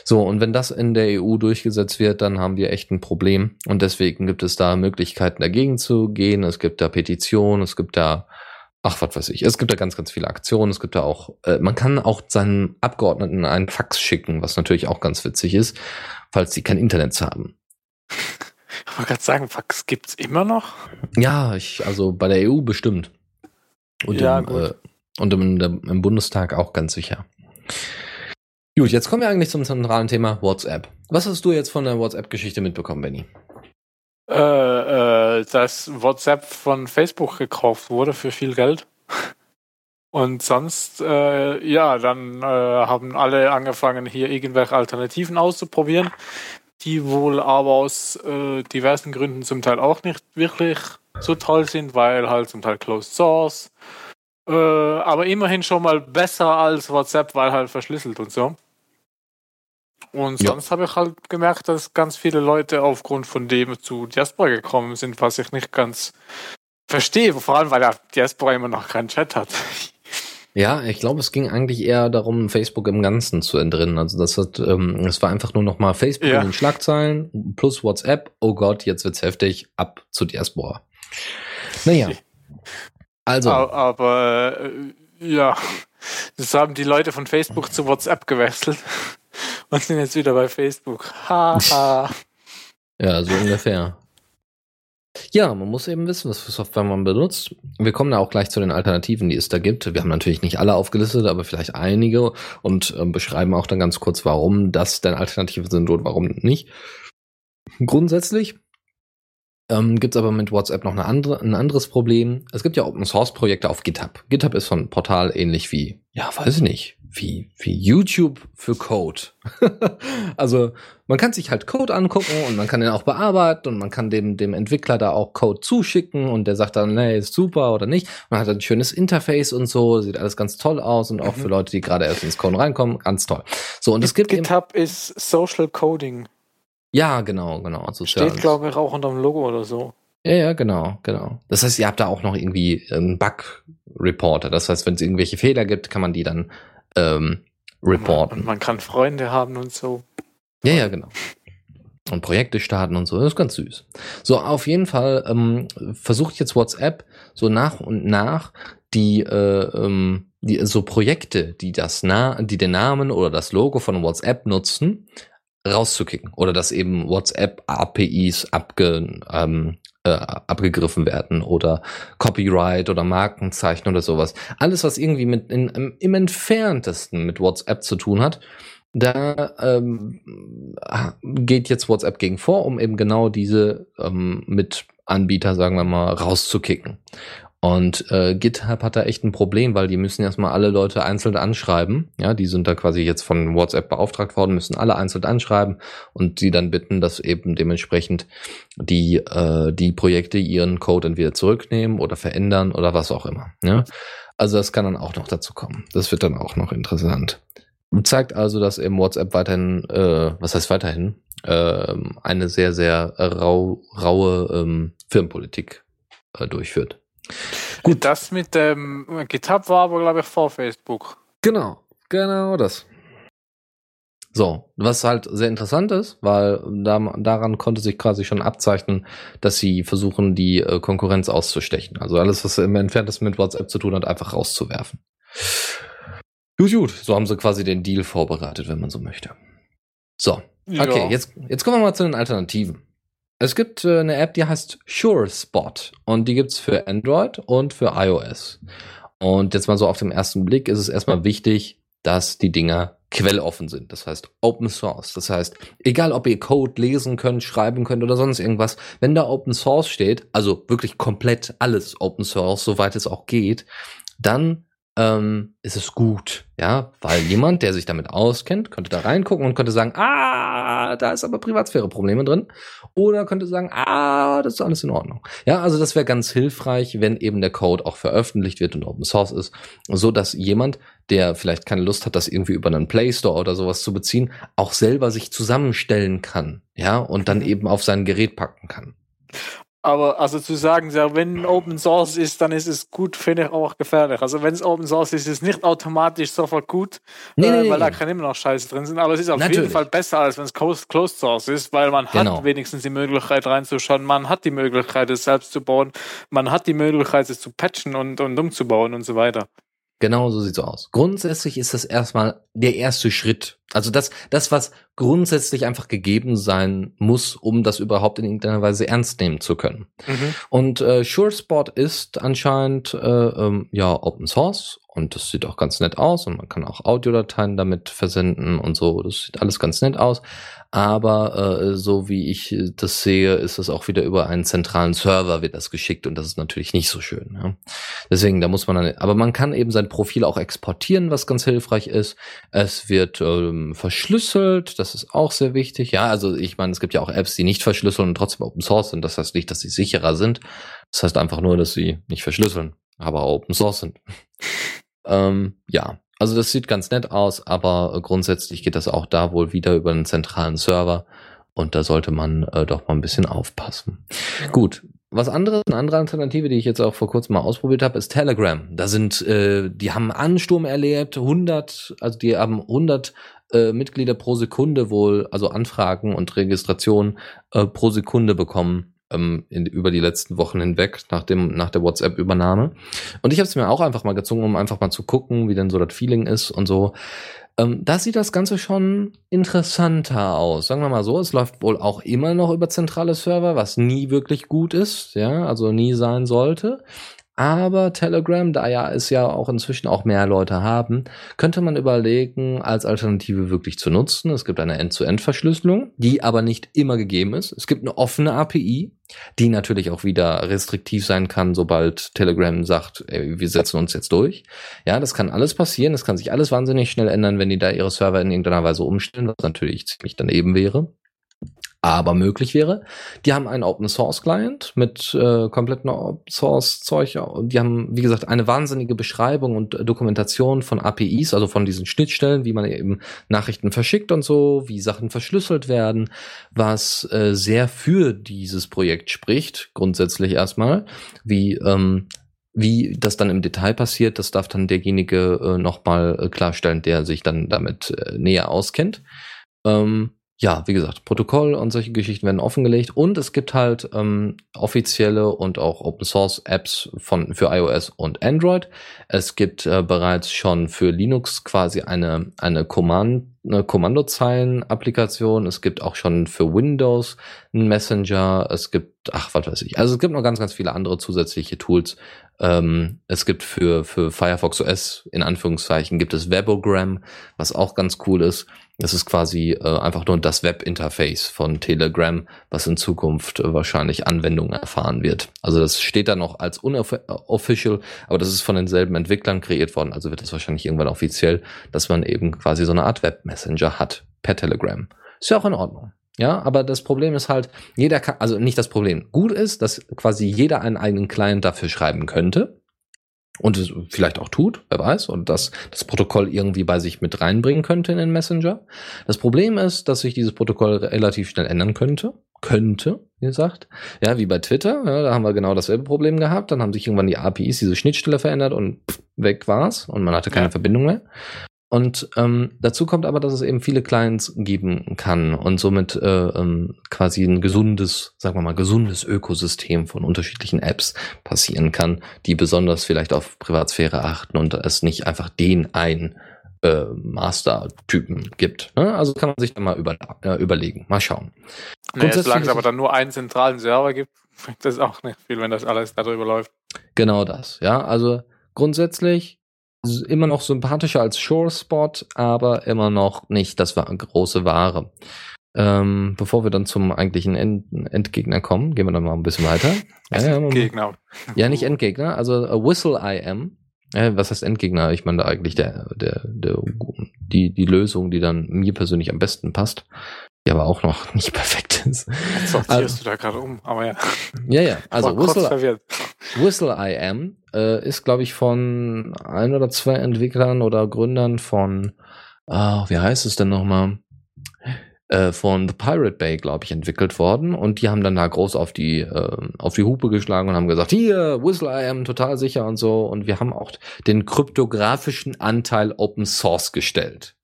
So, und wenn das in der EU durchgesetzt wird, dann haben wir echt ein Problem. Und deswegen gibt es da Möglichkeiten dagegen zu gehen. Es gibt da Petitionen, es gibt da ach, was weiß ich. Es gibt da ganz, ganz viele Aktionen. Es gibt da auch, äh, man kann auch seinen Abgeordneten einen Fax schicken, was natürlich auch ganz witzig ist, falls sie kein Internet haben. Ich wollte gerade sagen, Fax gibt's immer noch? Ja, ich, also bei der EU bestimmt. Und, Ja, im, äh, und im, im Bundestag auch ganz sicher. Gut, jetzt kommen wir eigentlich zum zentralen Thema WhatsApp. Was hast du jetzt von der WhatsApp-Geschichte mitbekommen, Benny? Äh, äh, dass WhatsApp von Facebook gekauft wurde für viel Geld. Und sonst, äh, ja, dann äh, haben alle angefangen, hier irgendwelche Alternativen auszuprobieren, die wohl aber aus äh, diversen Gründen zum Teil auch nicht wirklich so toll sind, weil halt zum Teil Closed Source. Äh, aber immerhin schon mal besser als WhatsApp, weil halt verschlüsselt und so. Und Ja. sonst habe ich halt gemerkt, dass ganz viele Leute aufgrund von dem zu Diaspora gekommen sind, was ich nicht ganz verstehe. Vor allem, weil der Diaspora immer noch keinen Chat hat. Ja, ich glaube, es ging eigentlich eher darum, Facebook im Ganzen zu entrinnen. Also das hat, ähm, es war einfach nur noch mal Facebook Ja. in den Schlagzeilen plus WhatsApp. Oh Gott, jetzt wird's heftig. Ab zu Diaspora. Naja. Also, Aber äh, ja, das haben die Leute von Facebook zu WhatsApp gewechselt und sind jetzt wieder bei Facebook. Haha. ja, so ungefähr. Ja, man muss eben wissen, was für Software man benutzt. Wir kommen da auch gleich zu den Alternativen, die es da gibt. Wir haben natürlich nicht alle aufgelistet, aber vielleicht einige und ähm, beschreiben auch dann ganz kurz, warum das denn Alternativen sind und warum nicht. Grundsätzlich ähm, gibt es aber mit WhatsApp noch eine andere, ein anderes Problem. Es gibt ja Open Source Projekte auf GitHub. GitHub ist so ein Portal ähnlich wie, ja, weiß ich nicht, wie, wie YouTube für Code. also man kann sich halt Code angucken und man kann den auch bearbeiten und man kann dem, dem Entwickler da auch Code zuschicken und der sagt dann, nee, ist super oder nicht. Man hat ein schönes Interface und so, sieht alles ganz toll aus und auch Mhm. für Leute, die gerade erst ins Code reinkommen, ganz toll. So, und es gibt GitHub ist Social Coding. Ja, genau, genau. Also Steht, glaube ich, auch unter dem Logo oder so. Ja, ja, genau, genau. Das heißt, ihr habt da auch noch irgendwie einen Bug-Reporter. Das heißt, wenn es irgendwelche Fehler gibt, kann man die dann ähm, Und reporten. man kann Freunde haben und so. Ja, ja, genau. Und Projekte starten und so. Das ist ganz süß. So, auf jeden Fall ähm, versucht jetzt WhatsApp so nach und nach die, äh, ähm, die so Projekte, die das Na die den Namen oder das Logo von WhatsApp nutzen, rauszukicken. Oder dass eben WhatsApp-APIs abge, ähm, äh, abgegriffen werden oder Copyright oder Markenzeichen oder sowas. Alles, was irgendwie mit in, im, entferntesten mit WhatsApp zu tun hat, da ähm, geht jetzt WhatsApp gegen vor, um eben genau diese ähm, Mitanbieter, sagen wir mal, rauszukicken. Und äh, GitHub hat da echt ein Problem, weil die müssen erstmal alle Leute einzeln anschreiben. Ja, die sind da quasi jetzt von WhatsApp beauftragt worden, müssen alle einzeln anschreiben und sie dann bitten, dass eben dementsprechend die, äh, die Projekte ihren Code entweder zurücknehmen oder verändern oder was auch immer. Ja? Also das kann dann auch noch dazu kommen. Das wird dann auch noch interessant. Zeigt also, dass eben WhatsApp weiterhin, äh, was heißt weiterhin, ähm, eine sehr, sehr rau, raue ähm, Firmenpolitik äh, durchführt. Gut. Das mit dem GitHub war aber, glaube ich, vor Facebook. Genau, genau das. So, was halt sehr interessant ist, weil da, daran konnte sich quasi schon abzeichnen, dass sie versuchen, die äh, Konkurrenz auszustechen. Also alles, was im Entferntesten mit WhatsApp zu tun hat, einfach rauszuwerfen. Gut, gut. So haben sie quasi den Deal vorbereitet, wenn man so möchte. So, okay, Ja. jetzt, jetzt kommen wir mal zu den Alternativen. Es gibt äh, eine App, die heißt SureSpot und die gibt's für Android und für iOS. Und jetzt mal so auf den ersten Blick ist es erstmal wichtig, dass die Dinger quelloffen sind. Das heißt Open Source. Das heißt, egal ob ihr Code lesen könnt, schreiben könnt oder sonst irgendwas, wenn da Open Source steht, also wirklich komplett alles Open Source, soweit es auch geht, dann ähm, ist es gut, ja, weil jemand, der sich damit auskennt, könnte da reingucken und könnte sagen, ah, da ist aber Privatsphäre-Probleme drin, oder könnte sagen, ah, das ist alles in Ordnung. Ja, also das wäre ganz hilfreich, wenn eben der Code auch veröffentlicht wird und Open Source ist, so dass jemand, der vielleicht keine Lust hat, das irgendwie über einen Play Store oder sowas zu beziehen, auch selber sich zusammenstellen kann, ja, und dann eben auf sein Gerät packen kann. Aber also zu sagen, ja, wenn Open Source ist, dann ist es gut, finde ich auch gefährlich. Also wenn es Open Source ist, ist es nicht automatisch sofort gut, Nee, äh, nee, nee. weil da kann immer noch Scheiße drin sind. Aber es ist auf Natürlich. jeden Fall besser, als wenn es Closed, Closed Source ist, weil man Genau. hat wenigstens die Möglichkeit reinzuschauen, man hat die Möglichkeit, es selbst zu bauen, man hat die Möglichkeit, es zu patchen und, und umzubauen und so weiter. Genau so sieht's aus. Grundsätzlich ist das erstmal der erste Schritt. Also das, das, was grundsätzlich einfach gegeben sein muss, um das überhaupt in irgendeiner Weise ernst nehmen zu können. Mhm. Und äh, SureSpot ist anscheinend äh, ähm, ja Open Source und das sieht auch ganz nett aus und man kann auch Audiodateien damit versenden und so. Das sieht alles ganz nett aus. Aber äh, so wie ich das sehe, ist es auch wieder über einen zentralen Server wird das geschickt und das ist natürlich nicht so schön. Ja? Deswegen, da muss man dann, aber man kann eben sein Profil auch exportieren, was ganz hilfreich ist. Es wird ähm, verschlüsselt, das ist auch sehr wichtig. Ja, also ich meine, es gibt ja auch Apps, die nicht verschlüsseln und trotzdem Open Source sind. Das heißt nicht, dass sie sicherer sind. Das heißt einfach nur, dass sie nicht verschlüsseln, aber Open Source sind. Ähm, ja, also das sieht ganz nett aus, aber äh, grundsätzlich geht das auch da wohl wieder über einen zentralen Server und da sollte man äh, doch mal ein bisschen aufpassen. Gut. Was anderes, eine andere Alternative, die ich jetzt auch vor kurzem mal ausprobiert habe, ist Telegram. Da sind, äh, die haben einen Ansturm erlebt, 100, also die haben 100 äh, Mitglieder pro Sekunde wohl, also Anfragen und Registrationen äh, pro Sekunde bekommen ähm, in, über die letzten Wochen hinweg nach dem nach der WhatsApp-Übernahme. Und ich habe es mir auch einfach mal gezogen, um einfach mal zu gucken, wie denn so das Feeling ist und so. Ähm, da sieht das Ganze schon interessanter aus. Sagen wir mal so, es läuft wohl auch immer noch über zentrale Server, was nie wirklich gut ist, ja, also nie sein sollte. Aber Telegram, da ja es ja auch inzwischen auch mehr Leute haben, könnte man überlegen, als Alternative wirklich zu nutzen. Es gibt eine End-zu-End-Verschlüsselung, die aber nicht immer gegeben ist. Es gibt eine offene API, die natürlich auch wieder restriktiv sein kann, sobald Telegram sagt, ey, wir setzen uns jetzt durch. Ja, das kann alles passieren. Das kann sich alles wahnsinnig schnell ändern, wenn die da ihre Server in irgendeiner Weise umstellen, was natürlich ziemlich daneben wäre aber möglich wäre. Die haben einen Open Source Client mit äh, kompletten Open Source Zeug. Die haben, wie gesagt, eine wahnsinnige Beschreibung und äh, Dokumentation von APIs, also von diesen Schnittstellen, wie man eben Nachrichten verschickt und so, wie Sachen verschlüsselt werden, was äh, sehr für dieses Projekt spricht, grundsätzlich erstmal, wie ähm, wie das dann im Detail passiert, das darf dann derjenige äh, nochmal äh, klarstellen, der sich dann damit äh, näher auskennt. Ähm, ja, wie gesagt, Protokoll und solche Geschichten werden offengelegt und es gibt halt ähm, offizielle und auch Open Source Apps von für iOS und Android. Es gibt äh, bereits schon für Linux quasi eine eine Command eine Kommandozeilen-Applikation. Es gibt auch schon für Windows einen Messenger. Es gibt, ach, was weiß ich. Also es gibt noch ganz, ganz viele andere zusätzliche Tools. Ähm, es gibt für, für Firefox OS, in Anführungszeichen, gibt es Webogram, was auch ganz cool ist. Das ist quasi äh, einfach nur das Webinterface von Telegram, was in Zukunft äh, wahrscheinlich Anwendungen erfahren wird. Also das steht da noch als unofficial, aber das ist von denselben Entwicklern kreiert worden. Also wird das wahrscheinlich irgendwann offiziell, dass man eben quasi so eine Art Webmessenger hat per Telegram. Ist ja auch in Ordnung. Ja, aber das Problem ist halt, jeder kann, also nicht das Problem. Gut ist, dass quasi jeder einen eigenen Client dafür schreiben könnte und es vielleicht auch tut, wer weiß, und das, das Protokoll irgendwie bei sich mit reinbringen könnte in den Messenger. Das Problem ist, dass sich dieses Protokoll relativ schnell ändern könnte. Könnte, wie gesagt. Ja, wie bei Twitter, ja, da haben wir genau dasselbe Problem gehabt. Dann haben sich irgendwann die APIs, diese Schnittstelle verändert und pff, weg war's und man hatte keine Ja. Verbindung mehr. Und ähm, dazu kommt aber, dass es eben viele Clients geben kann und somit äh, ähm, quasi ein gesundes, sagen wir mal, gesundes Ökosystem von unterschiedlichen Apps passieren kann, die besonders vielleicht auf Privatsphäre achten und es nicht einfach den einen äh, Master-Typen gibt. Ne? Also kann man sich da mal über, äh, überlegen. Mal schauen. Grundsätzlich solange es ist aber dann nur einen zentralen Server gibt, bringt das auch nicht viel, wenn das alles darüber läuft. Genau das, ja. Also grundsätzlich immer noch sympathischer als SureSpot, aber immer noch nicht das wa- große Ware. Ähm, bevor wir dann zum eigentlichen End Endgegner kommen, gehen wir dann mal ein bisschen weiter. Ja, ja, ja nicht Endgegner, also äh, Whistle IM. Äh, was heißt Endgegner? Ich meine da eigentlich der, der, der, die, die Lösung, die dann mir persönlich am besten passt, die aber auch noch nicht perfekt ist. Jetzt sortierst Also- du da gerade um, aber ja. Ja, ja, also Whistle. Whistle IM äh, ist, glaube ich, von ein oder zwei Entwicklern oder Gründern von, ah, wie heißt es denn nochmal? äh, von The Pirate Bay, glaube ich, entwickelt worden. Und die haben dann da groß auf die, äh, auf die Hupe geschlagen und haben gesagt, hier, Whistle I am total sicher und so. Und wir haben auch den kryptografischen Anteil Open Source gestellt.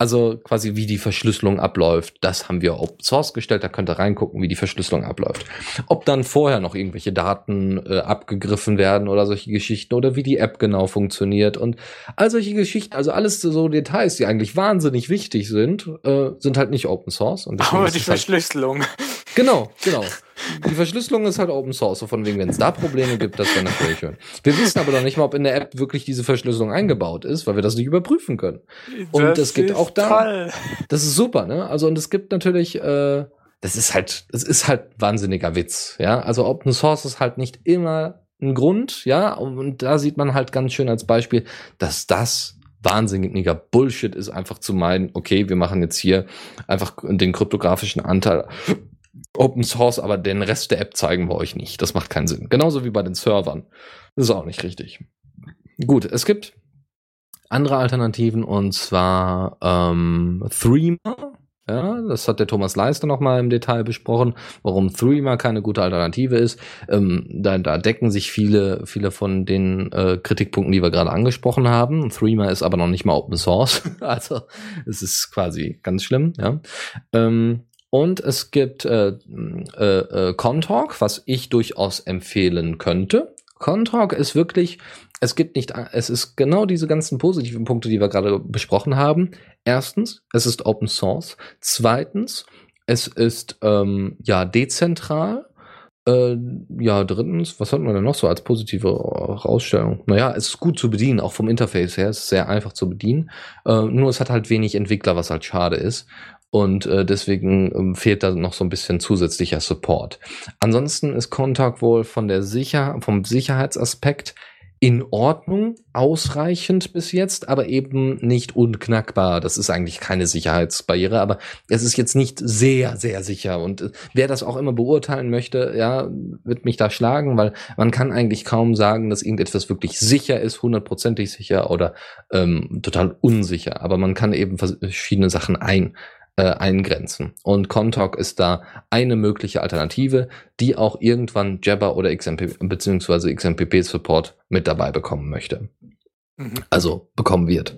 Also quasi wie die Verschlüsselung abläuft, das haben wir Open Source gestellt, da könnt ihr reingucken, wie die Verschlüsselung abläuft. Ob dann vorher noch irgendwelche Daten äh, abgegriffen werden oder solche Geschichten oder wie die App genau funktioniert und all solche Geschichten, also alles so Details, die eigentlich wahnsinnig wichtig sind, äh, sind halt nicht Open Source. Und Aber die halt Verschlüsselung. Genau, genau. Die Verschlüsselung ist halt Open Source, so von wegen, wenn es da Probleme gibt, das wäre natürlich schön. Wir wissen aber noch nicht mal, ob in der App wirklich diese Verschlüsselung eingebaut ist, weil wir das nicht überprüfen können. Und es gibt auch da, toll. das ist super, ne? Also und es gibt natürlich, äh, das ist halt, das ist halt wahnsinniger Witz, ja. Also Open Source ist halt nicht immer ein Grund, ja. Und da sieht man halt ganz schön als Beispiel, dass das wahnsinniger Bullshit ist, einfach zu meinen, okay, wir machen jetzt hier einfach den kryptografischen Anteil Open Source, aber den Rest der App zeigen wir euch nicht. Das macht keinen Sinn. Genauso wie bei den Servern. Das ist auch nicht richtig. Gut, es gibt andere Alternativen und zwar ähm, Threema. Ja, das hat der Thomas Leister nochmal im Detail besprochen, warum Threema keine gute Alternative ist. Ähm, da, da decken sich viele, viele von den äh, Kritikpunkten, die wir gerade angesprochen haben. Threema ist aber noch nicht mal Open Source. also es ist quasi ganz schlimm. Ja. Ähm, und es gibt äh, äh, äh, Contalk, was ich durchaus empfehlen könnte. Contalk ist wirklich, es gibt nicht, es ist genau diese ganzen positiven Punkte, die wir gerade besprochen haben. Erstens, es ist Open Source. Zweitens, es ist ähm, ja dezentral. Äh, ja, drittens, was hatten wir denn noch so als positive Herausstellung? Naja, es ist gut zu bedienen, auch vom Interface her. Es ist sehr einfach zu bedienen. Äh, nur es hat halt wenig Entwickler, was halt schade ist. Und äh, deswegen ähm, fehlt da noch so ein bisschen zusätzlicher Support. Ansonsten ist Contact wohl von der Sicher vom Sicherheitsaspekt in Ordnung, ausreichend bis jetzt, aber eben nicht unknackbar. Das ist eigentlich keine Sicherheitsbarriere, aber es ist jetzt nicht sehr, sehr sicher. Und äh, wer das auch immer beurteilen möchte, ja, wird mich da schlagen, weil man kann eigentlich kaum sagen, dass irgendetwas wirklich sicher ist, hundertprozentig sicher oder ähm, total unsicher. Aber man kann eben verschiedene Sachen ein äh, eingrenzen. Und Contalk ist da eine mögliche Alternative, die auch irgendwann Jabber oder XMPP bzw. XMPP Support mit dabei bekommen möchte. Mhm. Also bekommen wird.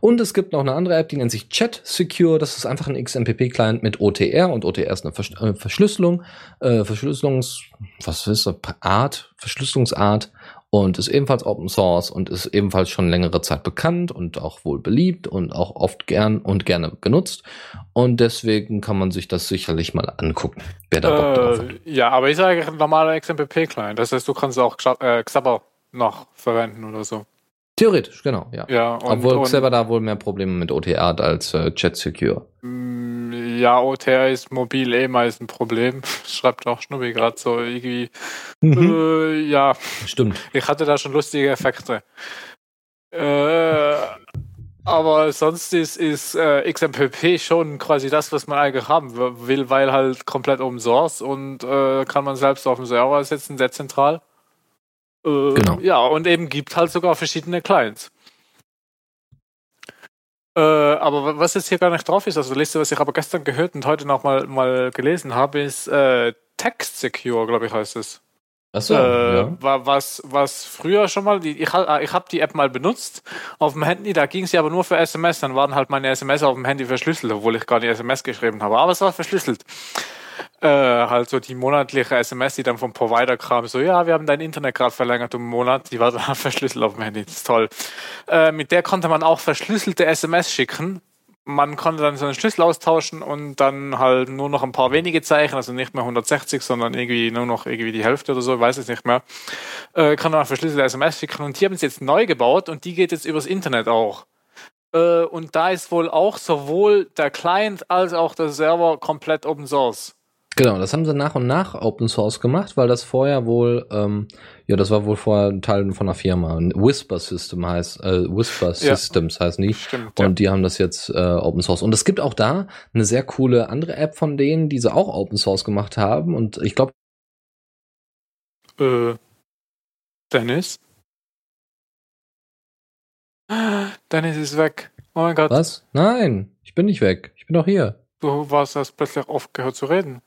Und es gibt noch eine andere App, die nennt sich Chat Secure. Das ist einfach ein XMPP-Client mit OTR und OTR ist eine Versch äh, Verschlüsselung, äh, Verschlüsselungs, was ist das? Art, Verschlüsselungsart und ist ebenfalls Open Source und ist ebenfalls schon längere Zeit bekannt und auch wohl beliebt und auch oft gern und gerne genutzt. Und deswegen kann man sich das sicherlich mal angucken, wer da Bock äh, drauf hat. Ja, aber ich sage normaler XMPP-Client. Das heißt, du kannst auch äh, Xabber noch verwenden oder so. Theoretisch, genau, ja. ja und, Obwohl und, selber da wohl mehr Probleme mit OTR hat als äh, Chat Secure. Mm, ja, OTR ist mobil eh meist ein Problem. Schreibt auch Schnubbi gerade so irgendwie. Mhm. Äh, ja. Stimmt. Ich hatte da schon lustige Effekte. Äh, aber sonst ist, ist äh, XMPP schon quasi das, was man eigentlich haben will, weil halt komplett Open Source und äh, kann man selbst auf dem Server setzen, sehr zentral. Äh, genau. Ja, und eben gibt halt sogar verschiedene Clients. Äh, aber was jetzt hier gar nicht drauf ist, also Liste, was ich aber gestern gehört und heute noch mal, mal gelesen habe, ist äh, Text Secure, glaube ich, heißt es. Achso, äh, ja. was, was früher schon mal, die, ich, ich habe die App mal benutzt auf dem Handy, da ging sie aber nur für SMS, dann waren halt meine SMS auf dem Handy verschlüsselt, obwohl ich gar nicht SMS geschrieben habe, aber es war verschlüsselt äh, halt so die monatliche SMS, die dann vom Provider kam, so, ja, wir haben dein Internet gerade verlängert um einen Monat, die war dann verschlüsselt auf dem Handy, das ist toll. Äh, mit der konnte man auch verschlüsselte SMS schicken. Man konnte dann so einen Schlüssel austauschen und dann halt nur noch ein paar wenige Zeichen, also nicht mehr 160, sondern irgendwie nur noch irgendwie die Hälfte oder so, ich weiß es nicht mehr, äh, kann man verschlüsselte SMS schicken und die haben es jetzt neu gebaut und die geht jetzt übers Internet auch. Äh, und da ist wohl auch sowohl der Client als auch der Server komplett Open Source. Genau, das haben sie nach und nach Open Source gemacht, weil das vorher wohl, ähm, ja, das war wohl vorher ein Teil von einer Firma. Whisper System heißt, äh, Whisper Systems ja. heißen die. Stimmt, und ja. die haben das jetzt äh, Open Source. Und es gibt auch da eine sehr coole andere App von denen, die sie auch Open Source gemacht haben. Und ich glaube. Äh, Dennis? Dennis ist weg. Oh mein Gott. Was? Nein, ich bin nicht weg. Ich bin doch hier. Du warst hast plötzlich aufgehört zu reden.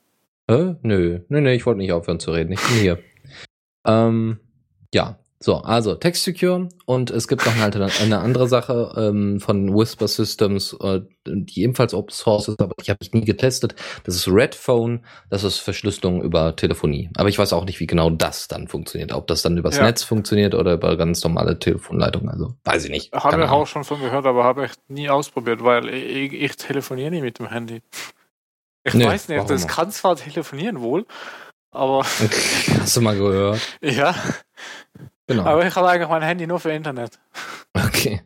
Äh? Nö, nö, nö, ich wollte nicht aufhören zu reden. Ich bin hier. ähm, ja, so, also Text Secure und es gibt noch eine, eine andere Sache ähm, von Whisper Systems, äh, die ebenfalls Open Source ist, aber ich habe ich nie getestet. Das ist Redphone, das ist Verschlüsselung über Telefonie. Aber ich weiß auch nicht, wie genau das dann funktioniert. Ob das dann übers Ja. Netz funktioniert oder über ganz normale Telefonleitungen. Also weiß ich nicht. Habe ich auch schon von gehört, aber habe ich nie ausprobiert, weil ich, ich telefoniere nie mit dem Handy. Ich Nee, weiß nicht, das kann zwar telefonieren wohl, aber Hast du mal gehört? ja, Genau. aber ich habe eigentlich mein Handy nur für Internet. Okay.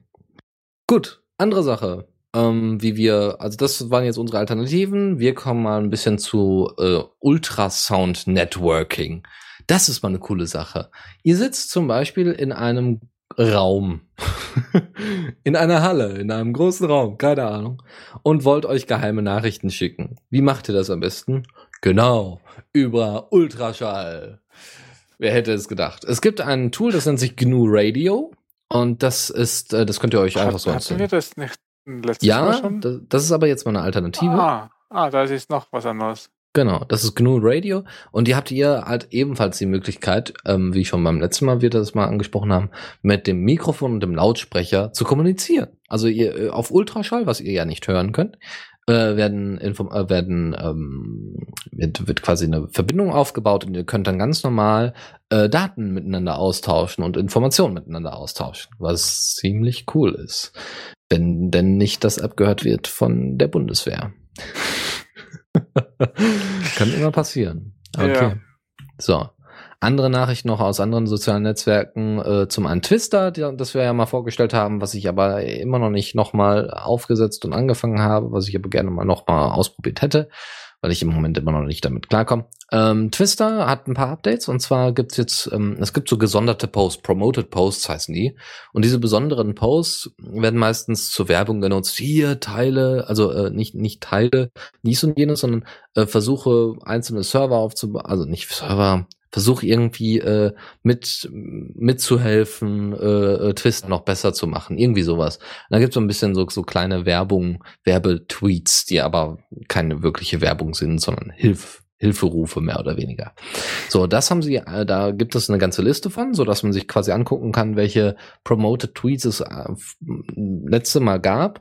Gut, andere Sache. Ähm, wie wir, also das waren jetzt unsere Alternativen. Wir kommen mal ein bisschen zu äh, Ultrasound Networking. Das ist mal eine coole Sache. Ihr sitzt zum Beispiel in einem Raum, in einer Halle, in einem großen Raum, keine Ahnung, und wollt euch geheime Nachrichten schicken. Wie macht ihr das am besten? Genau, über Ultraschall. Wer hätte es gedacht? Es gibt ein Tool, das nennt sich GNU Radio. Und das ist, äh, das könnt ihr euch einfach so Hatten wir das nicht letztes Mal Ja, schon? das, das ist aber jetzt mal eine Alternative. Ah, ah, da ist noch was anderes. Genau, das ist GNU Radio. Und die habt ihr halt ebenfalls die Möglichkeit, ähm, wie schon beim letzten Mal wir das mal angesprochen haben, mit dem Mikrofon und dem Lautsprecher zu kommunizieren. Also ihr äh, auf Ultraschall, was ihr ja nicht hören könnt, äh, werden, Inform äh, werden ähm, wird, wird quasi eine Verbindung aufgebaut und ihr könnt dann ganz normal äh, Daten miteinander austauschen und Informationen miteinander austauschen, was ziemlich cool ist. Wenn denn nicht das abgehört wird von der Bundeswehr. Kann immer passieren. Okay. Ja. So. Andere Nachrichten noch aus anderen sozialen Netzwerken. Äh, zum einen Twister, die, das wir ja mal vorgestellt haben, was ich aber immer noch nicht nochmal aufgesetzt und angefangen habe, was ich aber gerne mal nochmal ausprobiert hätte, weil ich im Moment immer noch nicht damit klarkomme. Ähm, Twister hat ein paar Updates und zwar gibt's jetzt, ähm, es gibt so gesonderte Posts, Promoted Posts heißen die. Und diese besonderen Posts werden meistens zur Werbung genutzt. Hier Teile, also äh, nicht nicht Teile, dies und jenes, sondern äh, versuche einzelne Server aufzubauen, also nicht Server, versuche irgendwie äh, mit mitzuhelfen, äh, äh, Twister noch besser zu machen, irgendwie sowas. Und da gibt's so ein bisschen so so kleine Werbung, Werbetweets, die aber keine wirkliche Werbung sind, sondern Hilf Hilferufe mehr oder weniger. So, das haben sie, äh, da gibt es eine ganze Liste von, so dass man sich quasi angucken kann, welche promoted Tweets es äh, letzte Mal gab.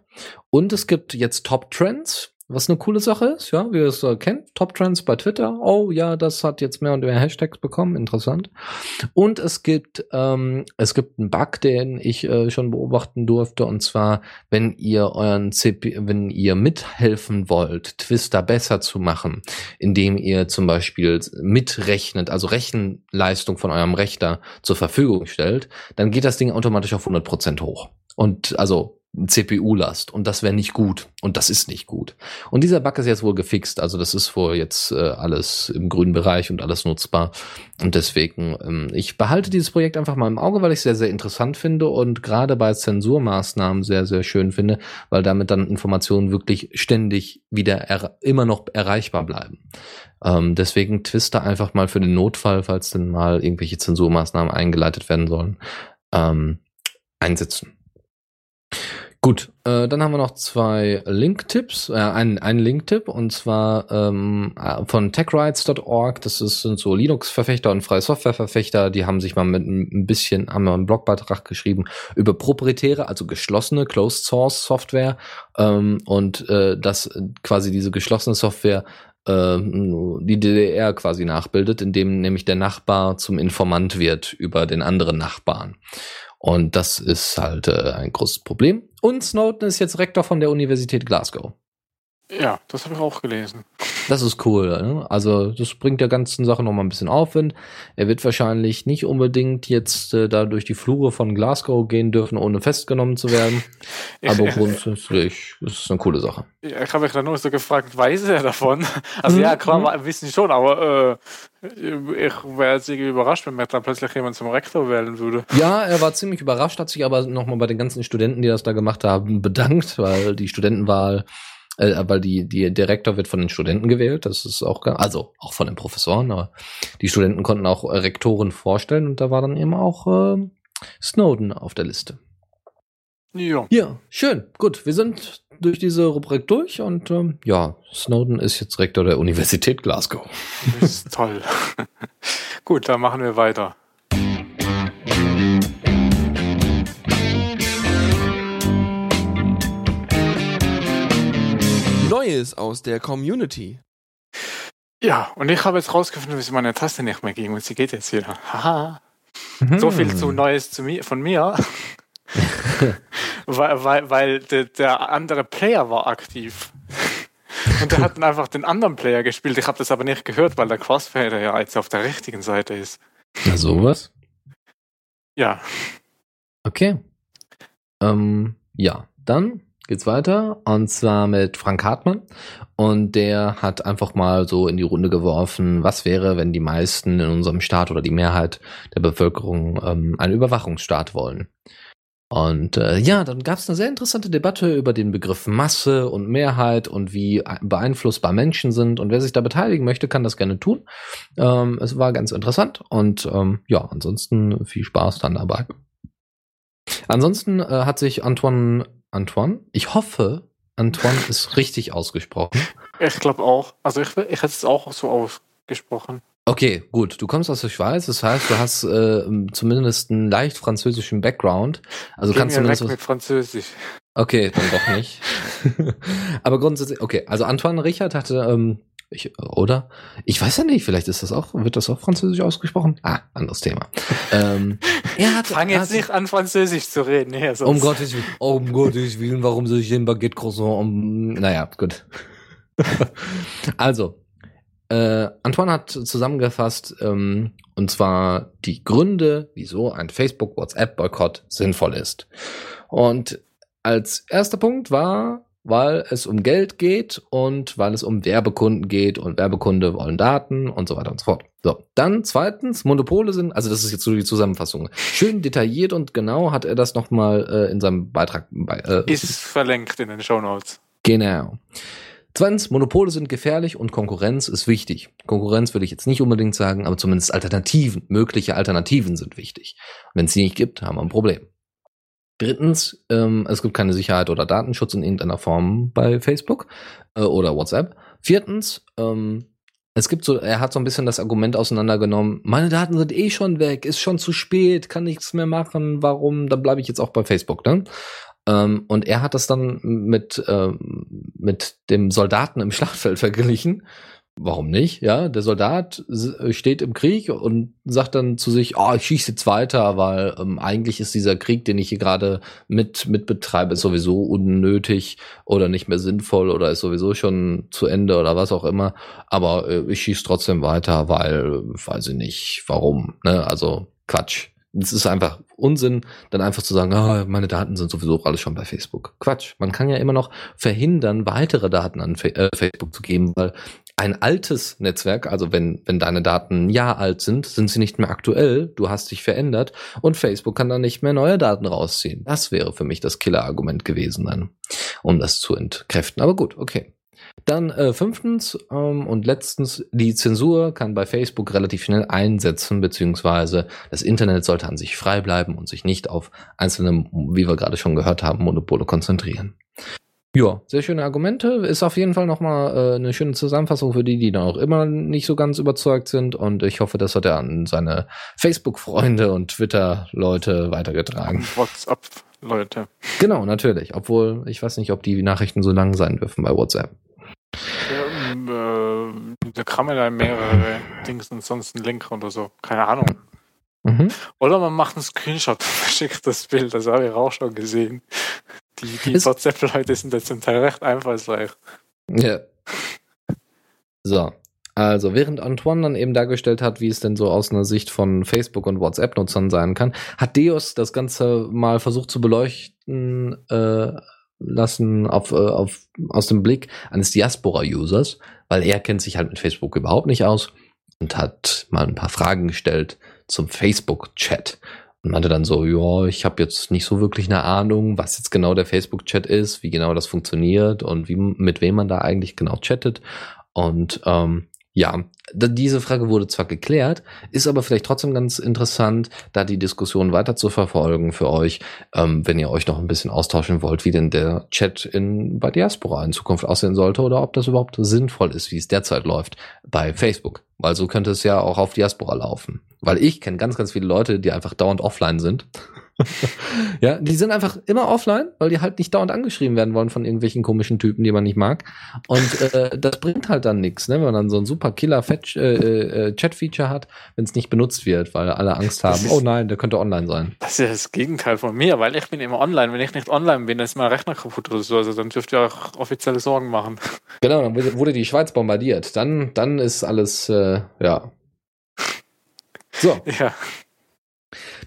Und es gibt jetzt Top Trends, was eine coole Sache ist, ja, wie ihr es äh, kennt. Top Trends bei Twitter. Oh ja, das hat jetzt mehr und mehr Hashtags bekommen, interessant. Und es gibt, ähm, es gibt einen Bug, den ich äh, schon beobachten durfte, und zwar, wenn ihr euren CP, wenn ihr mithelfen wollt, Twister besser zu machen, indem ihr zum Beispiel mitrechnet, also Rechenleistung von eurem Rechner zur Verfügung stellt, dann geht das Ding automatisch auf 100% hoch. Und also CPU-Last. Und das wäre nicht gut. Und das ist nicht gut. Und dieser Bug ist jetzt wohl gefixt. Also das ist wohl jetzt äh, alles im grünen Bereich und alles nutzbar. Und deswegen, ähm, ich behalte dieses Projekt einfach mal im Auge, weil ich es sehr, sehr interessant finde und gerade bei Zensurmaßnahmen sehr, sehr schön finde, weil damit dann Informationen wirklich ständig wieder er immer noch erreichbar bleiben. Ähm, deswegen Twister einfach mal für den Notfall, falls denn mal irgendwelche Zensurmaßnahmen eingeleitet werden sollen, ähm, einsetzen. Gut, äh, dann haben wir noch zwei Link-Tipps, äh, einen, einen Link-Tipp und zwar ähm, äh, von techrights.org. Das ist, sind so Linux-Verfechter und freie Software-Verfechter. Die haben sich mal mit ein bisschen, haben mal einen Blogbeitrag geschrieben über proprietäre, also geschlossene Closed-Source-Software ähm, und äh, dass quasi diese geschlossene Software ähm, die DDR quasi nachbildet, indem nämlich der Nachbar zum Informant wird über den anderen Nachbarn. Und das ist halt äh, ein großes Problem. Und Snowden ist jetzt Rektor von der Universität Glasgow. Ja, das habe ich auch gelesen. Das ist cool. Ne? Also das bringt der ganzen Sache noch mal ein bisschen Aufwind. Er wird wahrscheinlich nicht unbedingt jetzt äh, da durch die Flure von Glasgow gehen dürfen, ohne festgenommen zu werden. Aber Ich- grundsätzlich ist es eine coole Sache. Ja, ich habe mich dann nur so gefragt, weiß er davon? Also Mhm, ja, klar, mhm. wir wissen schon, aber äh, ich wäre jetzt irgendwie überrascht, wenn mir dann plötzlich jemand zum Rektor wählen würde. Ja, er war ziemlich überrascht, hat sich aber nochmal bei den ganzen Studenten, die das da gemacht haben, bedankt, weil die Studentenwahl, äh, weil die, die Direktor wird von den Studenten gewählt, das ist auch, also auch von den Professoren, aber die Studenten konnten auch äh, Rektoren vorstellen und da war dann eben auch äh, Snowden auf der Liste. Ja. Ja, schön. Gut, wir sind durch diese Rubrik durch und ähm, ja, Snowden ist jetzt Rektor der Universität Glasgow. Das ist toll. Gut, dann machen wir weiter. Neues aus der Community. Ja, und ich habe jetzt rausgefunden, wie es meine Taste nicht mehr ging und sie geht jetzt wieder. Haha. Mhm. So viel zu Neues zu mir, von mir. weil weil, weil der, der andere Player war aktiv. Und der hat dann einfach den anderen Player gespielt. Ich habe das aber nicht gehört, weil der Crossfader ja jetzt auf der richtigen Seite ist. Na, sowas. Ja, Okay. Ähm, ja, dann geht's weiter und zwar mit Frank Hartmann und der hat einfach mal so in die Runde geworfen, was wäre, wenn die meisten in unserem Staat oder die Mehrheit der Bevölkerung ähm, einen Überwachungsstaat wollen. Und äh, ja, dann gab es eine sehr interessante Debatte über den Begriff Masse und Mehrheit und wie beeinflussbar Menschen sind. Und wer sich da beteiligen möchte, kann das gerne tun. Ähm, es war ganz interessant und ähm, ja, ansonsten viel Spaß dann dabei. Ansonsten äh, hat sich Antoine, Antoine, ich hoffe, Antoine ist richtig ausgesprochen. ich glaube auch. Also ich, ich hätte es auch so ausgesprochen. Okay, gut. Du kommst aus der Schweiz, das heißt, du hast äh, zumindest einen leicht französischen Background. Also Geh kannst du weg zumindest was, mit Französisch. Okay, dann doch nicht. Aber grundsätzlich, okay, also Antoine Richard hatte, ähm, ich, oder? Ich weiß ja nicht, vielleicht ist das auch, wird das auch französisch ausgesprochen? Ah, anderes Thema. ähm, er hat, Fang jetzt hat- nicht an, Französisch zu reden. Hier, sonst- Um Gottes Willen, um Gottes Willen, warum soll ich den Baguette Croissant um, naja, gut. also, äh, Antoine hat zusammengefasst, ähm, und zwar die Gründe, wieso ein Facebook-WhatsApp-Boykott sinnvoll ist. Und als erster Punkt war, weil es um Geld geht und weil es um Werbekunden geht und Werbekunde wollen Daten und so weiter und so fort. So, dann zweitens, Monopole sind, also das ist jetzt so die Zusammenfassung. Schön detailliert und genau hat er das nochmal äh, in seinem Beitrag bei, äh, ist verlinkt in den Show Notes. Genau. Zweitens, Monopole sind gefährlich und Konkurrenz ist wichtig. Konkurrenz würde ich jetzt nicht unbedingt sagen, aber zumindest Alternativen, mögliche Alternativen sind wichtig. Wenn es die nicht gibt, haben wir ein Problem. Drittens, ähm, es gibt keine Sicherheit oder Datenschutz in irgendeiner Form bei Facebook äh, oder WhatsApp. Viertens, ähm, es gibt so, er hat so ein bisschen das Argument auseinandergenommen, meine Daten sind eh schon weg, ist schon zu spät, kann nichts mehr machen, warum, dann bleibe ich jetzt auch bei Facebook, ne? Ähm, und er hat das dann mit, ähm, mit dem Soldaten im Schlachtfeld verglichen. Warum nicht? Ja, der Soldat s- steht im Krieg und sagt dann zu sich, oh, ich schieße jetzt weiter, weil ähm, eigentlich ist dieser Krieg, den ich hier gerade mit, mit betreibe, ist sowieso unnötig oder nicht mehr sinnvoll oder ist sowieso schon zu Ende oder was auch immer. Aber äh, ich schieße trotzdem weiter, weil, äh, weiß ich nicht, warum. Ne? Also Quatsch. Es ist einfach Unsinn, dann einfach zu sagen, ah, meine Daten sind sowieso alle schon bei Facebook. Quatsch. Man kann ja immer noch verhindern, weitere Daten an Fa äh, Facebook zu geben, weil ein altes Netzwerk, also wenn, wenn deine Daten ein Jahr alt sind, sind sie nicht mehr aktuell, du hast dich verändert und Facebook kann dann nicht mehr neue Daten rausziehen. Das wäre für mich das Killer-Argument gewesen dann, um das zu entkräften. Aber gut, okay. Dann äh, fünftens ähm, und letztens, die Zensur kann bei Facebook relativ schnell einsetzen, beziehungsweise das Internet sollte an sich frei bleiben und sich nicht auf einzelne, wie wir gerade schon gehört haben, Monopole konzentrieren. Ja, sehr schöne Argumente. Ist auf jeden Fall nochmal äh, eine schöne Zusammenfassung für die, die noch immer nicht so ganz überzeugt sind. Und ich hoffe, das hat er an seine Facebook-Freunde und Twitter-Leute weitergetragen. WhatsApp, Leute. Genau, natürlich. Obwohl, ich weiß nicht, ob die Nachrichten so lang sein dürfen bei WhatsApp. Ja, ähm, äh, da kann man da mehrere Dings und sonst einen Link oder so. Keine Ahnung. Mhm. Oder man macht einen Screenshot und verschickt das Bild. Das habe ich auch schon gesehen. Die, die WhatsApp-Leute sind jetzt zum Teil recht einfallsreich. Ja. So. Also, während Antoine dann eben dargestellt hat, wie es denn so aus einer Sicht von Facebook und WhatsApp-Nutzern sein kann, hat Deus das Ganze mal versucht zu beleuchten äh, lassen auf, äh, auf, aus dem Blick eines Diaspora-Users, weil er kennt sich halt mit Facebook überhaupt nicht aus und hat mal ein paar Fragen gestellt zum Facebook-Chat. Und meinte dann so, ja, ich habe jetzt nicht so wirklich eine Ahnung, was jetzt genau der Facebook-Chat ist, wie genau das funktioniert und wie mit wem man da eigentlich genau chattet. Und ähm, Ja, diese Frage wurde zwar geklärt, ist aber vielleicht trotzdem ganz interessant, da die Diskussion weiter zu verfolgen für euch, ähm, wenn ihr euch noch ein bisschen austauschen wollt, wie denn der Chat in, bei Diaspora in Zukunft aussehen sollte oder ob das überhaupt sinnvoll ist, wie es derzeit läuft bei Facebook. Weil so könnte es ja auch auf Diaspora laufen. Weil ich kenne ganz, ganz viele Leute, die einfach dauernd offline sind ja, die sind einfach immer offline, weil die halt nicht dauernd angeschrieben werden wollen von irgendwelchen komischen Typen, die man nicht mag. Und äh, das bringt halt dann nichts, ne? wenn man dann so ein super killer äh, äh, Chat-Feature hat, wenn es nicht benutzt wird, weil alle Angst haben, ist, oh nein, der könnte online sein. Das ist ja das Gegenteil von mir, weil ich bin immer online. Wenn ich nicht online bin, dann ist mein Rechner kaputt oder so. Also dann dürft ihr auch offizielle Sorgen machen. Genau, dann wurde die Schweiz bombardiert. Dann, dann ist alles, äh, ja. So. Ja.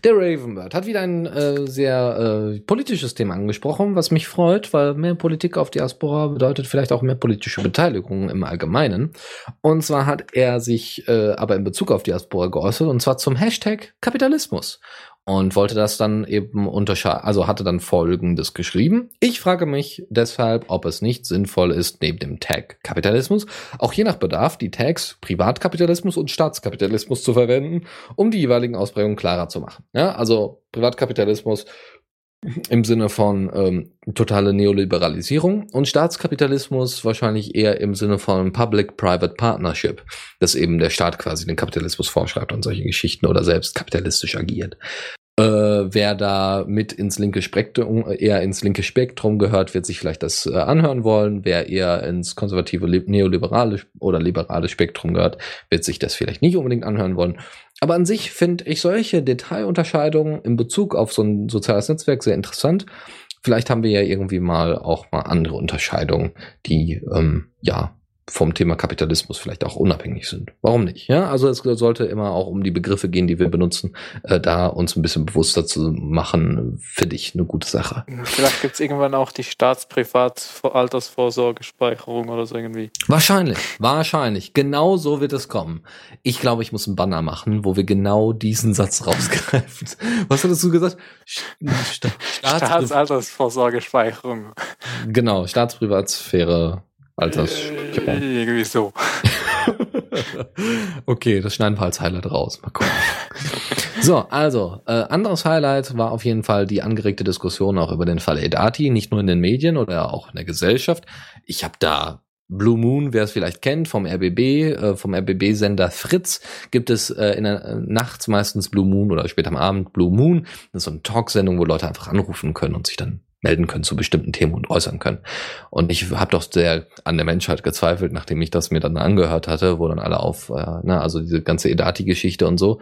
Der Ravenbird hat wieder ein äh, sehr äh, politisches Thema angesprochen, was mich freut, weil mehr Politik auf Diaspora bedeutet vielleicht auch mehr politische Beteiligung im Allgemeinen. Und zwar hat er sich äh, aber in Bezug auf Diaspora geäußert, und zwar zum Hashtag Kapitalismus und wollte das dann eben unterscheiden, also hatte dann Folgendes geschrieben. Ich frage mich deshalb, ob es nicht sinnvoll ist, neben dem Tag Kapitalismus auch je nach Bedarf die Tags Privatkapitalismus und Staatskapitalismus zu verwenden, um die jeweiligen Ausprägungen klarer zu machen. Ja, also Privatkapitalismus im Sinne von ähm, totale Neoliberalisierung und Staatskapitalismus wahrscheinlich eher im Sinne von Public-Private Partnership, dass eben der Staat quasi den Kapitalismus vorschreibt und solche Geschichten oder selbst kapitalistisch agiert. Äh, wer da mit ins linke Spektrum, eher ins linke Spektrum gehört, wird sich vielleicht das äh, anhören wollen. Wer eher ins konservative neoliberale oder liberale Spektrum gehört, wird sich das vielleicht nicht unbedingt anhören wollen. Aber an sich finde ich solche Detailunterscheidungen in Bezug auf so ein soziales Netzwerk sehr interessant. Vielleicht haben wir ja irgendwie mal auch mal andere Unterscheidungen, die ähm, ja vom Thema Kapitalismus vielleicht auch unabhängig sind. Warum nicht? Ja, also es sollte immer auch um die Begriffe gehen, die wir benutzen, äh, da uns ein bisschen bewusster zu machen, finde ich eine gute Sache. Vielleicht gibt es irgendwann auch die Staatsprivat-Altersvorsorgespeicherung oder so irgendwie. Wahrscheinlich, wahrscheinlich. Genau so wird es kommen. Ich glaube, ich muss einen Banner machen, wo wir genau diesen Satz rausgreifen. Was hattest du gesagt? Staatsaltersvorsorgespeicherung. Genau, Staatsprivatsphäre Alterssicherung. Äh, irgendwie so. okay, das schneiden wir als Highlight raus. Mal gucken. so, also, äh, anderes Highlight war auf jeden Fall die angeregte Diskussion auch über den Fall Edati, nicht nur in den Medien oder auch in der Gesellschaft. Ich habe da Blue Moon, wer es vielleicht kennt, vom RBB, äh, vom RBB-Sender Fritz, gibt es äh, in der äh, nachts meistens Blue Moon oder später am Abend Blue Moon. Das ist so eine Talksendung, wo Leute einfach anrufen können und sich dann melden können zu bestimmten Themen und äußern können. Und ich habe doch sehr an der Menschheit gezweifelt, nachdem ich das mir dann angehört hatte, wo dann alle auf, äh, ne, also diese ganze Edati-Geschichte und so.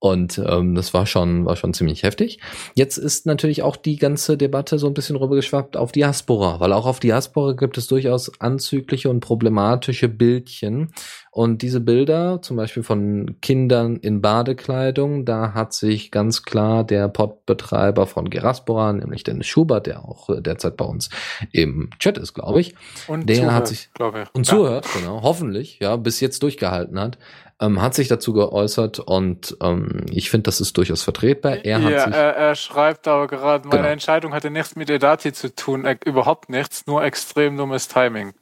Und ähm, das war schon, war schon ziemlich heftig. Jetzt ist natürlich auch die ganze Debatte so ein bisschen rübergeschwappt auf Diaspora, weil auch auf Diaspora gibt es durchaus anzügliche und problematische Bildchen. Und diese Bilder, zum Beispiel von Kindern in Badekleidung, da hat sich ganz klar der Podbetreiber von Geraspora, nämlich Dennis Schubert, der auch derzeit bei uns im Chat ist, glaube ich, und der zuhört, hat sich und ja. zuhört, genau, hoffentlich, ja, bis jetzt durchgehalten hat, ähm, hat sich dazu geäußert und ähm, ich finde, das ist durchaus vertretbar. Er, ja, sich, er, er schreibt aber gerade, meine genau. Entscheidung hatte nichts mit Edati zu tun, äh, überhaupt nichts, nur extrem dummes Timing.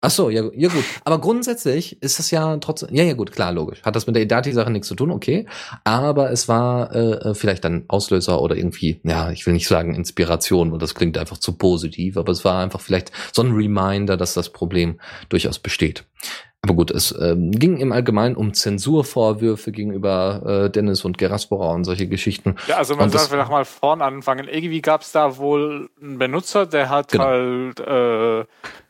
Ach so, ja, ja gut. Aber grundsätzlich ist es ja trotzdem, ja, ja gut, klar, logisch. Hat das mit der Edati-Sache nichts zu tun, okay. Aber es war äh, vielleicht dann Auslöser oder irgendwie, ja, ich will nicht sagen Inspiration, und das klingt einfach zu positiv, aber es war einfach vielleicht so ein Reminder, dass das Problem durchaus besteht. Aber gut, es ähm, ging im Allgemeinen um Zensurvorwürfe gegenüber äh, Dennis und Geraspora und solche Geschichten. Ja, also man soll vielleicht mal vorn anfangen. Irgendwie gab es da wohl einen Benutzer, der hat genau. halt äh,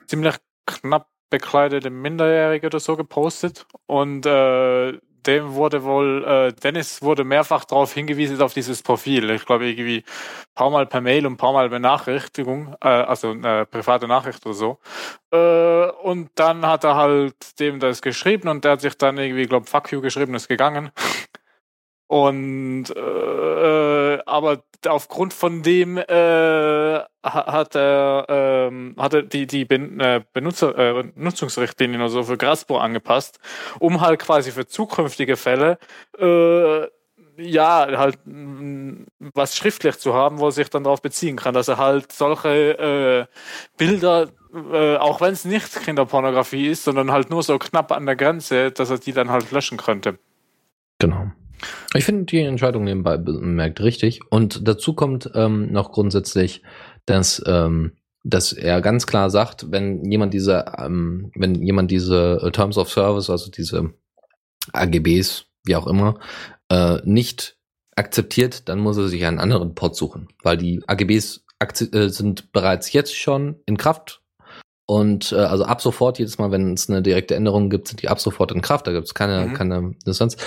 ziemlich knapp bekleidete Minderjährige oder so gepostet und äh, dem wurde wohl, äh, Dennis wurde mehrfach darauf hingewiesen auf dieses Profil. Ich glaube irgendwie ein paar Mal per Mail und ein paar Mal Benachrichtigung, äh, also eine private Nachricht oder so. Äh, und dann hat er halt dem das geschrieben und der hat sich dann irgendwie, glaube fuck you geschrieben, ist gegangen. Und äh, aber aufgrund von dem äh, hat er ähm, hat die die ben, äh, Benutzer äh, Nutzungsrichtlinien also für Grasbohr angepasst, um halt quasi für zukünftige Fälle äh, ja, halt was schriftlich zu haben, wo er sich dann darauf beziehen kann, dass er halt solche äh, Bilder äh, auch wenn es nicht Kinderpornografie ist, sondern halt nur so knapp an der Grenze, dass er die dann halt löschen könnte. Genau. Ich finde die Entscheidung nebenbei bemerkt richtig. Und dazu kommt ähm, noch grundsätzlich, dass, ähm, dass er ganz klar sagt, wenn jemand diese, ähm, wenn jemand diese äh, Terms of Service, also diese AGBs, wie auch immer, äh, nicht akzeptiert, dann muss er sich einen anderen Pod suchen, weil die AGBs äh, sind bereits jetzt schon in Kraft und äh, also ab sofort, jedes Mal, wenn es eine direkte Änderung gibt, sind die ab sofort in Kraft. Da gibt es keine, mhm. keine Distanz.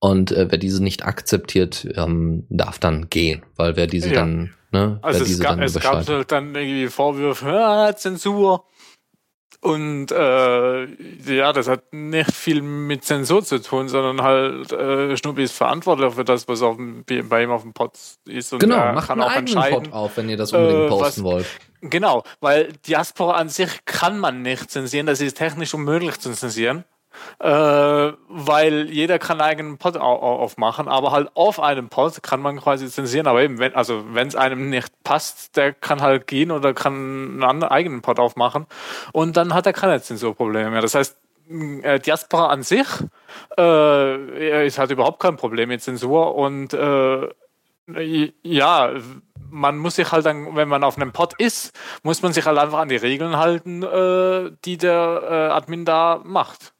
Und äh, wer diese nicht akzeptiert, ähm, darf dann gehen. Weil wer diese ja. dann, ne, also wer diese gab, dann es gab halt dann irgendwie Vorwürfe, ja, Zensur. Und äh, ja, das hat nicht viel mit Zensur zu tun, sondern halt äh, Schnuppi ist verantwortlich für das, was auf dem, bei ihm auf dem Pod ist. Und genau, macht einen eigenen Pod auf, wenn ihr das unbedingt äh, posten was, wollt. Genau, weil Diaspora an sich kann man nicht zensieren, das ist technisch unmöglich zu zensieren. Äh, weil jeder kann einen eigenen Pod aufmachen, aber halt auf einem Pod kann man quasi zensieren, aber eben, wenn, also wenn es einem nicht passt, der kann halt gehen oder kann einen eigenen Pod aufmachen und dann hat er keine Zensurprobleme mehr. Das heißt, äh, Diaspora an sich äh, ist halt überhaupt kein Problem mit Zensur und äh, ja, man muss sich halt dann, wenn man auf einem Pod ist, muss man sich halt einfach an die Regeln halten, äh, die der äh, Admin da macht.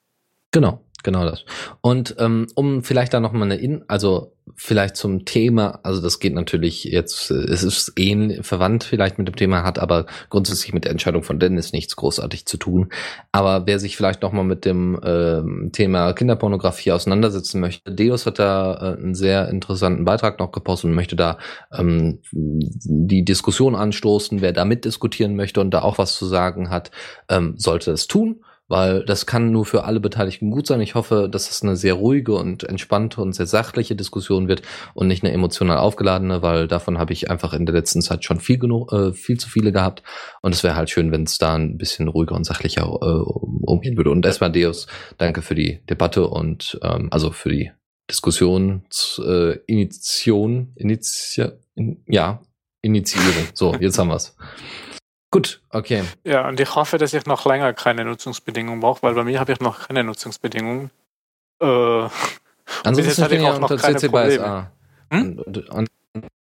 Genau, genau das. Und ähm, um vielleicht da noch mal eine In, also vielleicht zum Thema, also das geht natürlich jetzt, es ist ähnlich verwandt vielleicht mit dem Thema, hat aber grundsätzlich mit der Entscheidung von Dennis nichts großartig zu tun. Aber wer sich vielleicht noch mal mit dem ähm, Thema Kinderpornografie auseinandersetzen möchte, Deus hat da äh, einen sehr interessanten Beitrag noch gepostet und möchte da ähm, die Diskussion anstoßen. Wer da mitdiskutieren möchte und da auch was zu sagen hat, ähm, sollte es tun weil das kann nur für alle Beteiligten gut sein. Ich hoffe, dass es eine sehr ruhige und entspannte und sehr sachliche Diskussion wird und nicht eine emotional aufgeladene, weil davon habe ich einfach in der letzten Zeit schon viel genug, äh, viel zu viele gehabt. Und es wäre halt schön, wenn es da ein bisschen ruhiger und sachlicher äh, umgehen würde. Und erstmal Deus, danke für die Debatte und ähm, also für die Diskussionsinitiation, äh, Initia, in, ja, Initiierung. So, jetzt haben wir's. Gut, okay. Ja, und ich hoffe, dass ich noch länger keine Nutzungsbedingungen brauche, weil bei mir habe ich noch keine Nutzungsbedingungen. Äh, Ansonsten stehen ja unter CC BY Hm?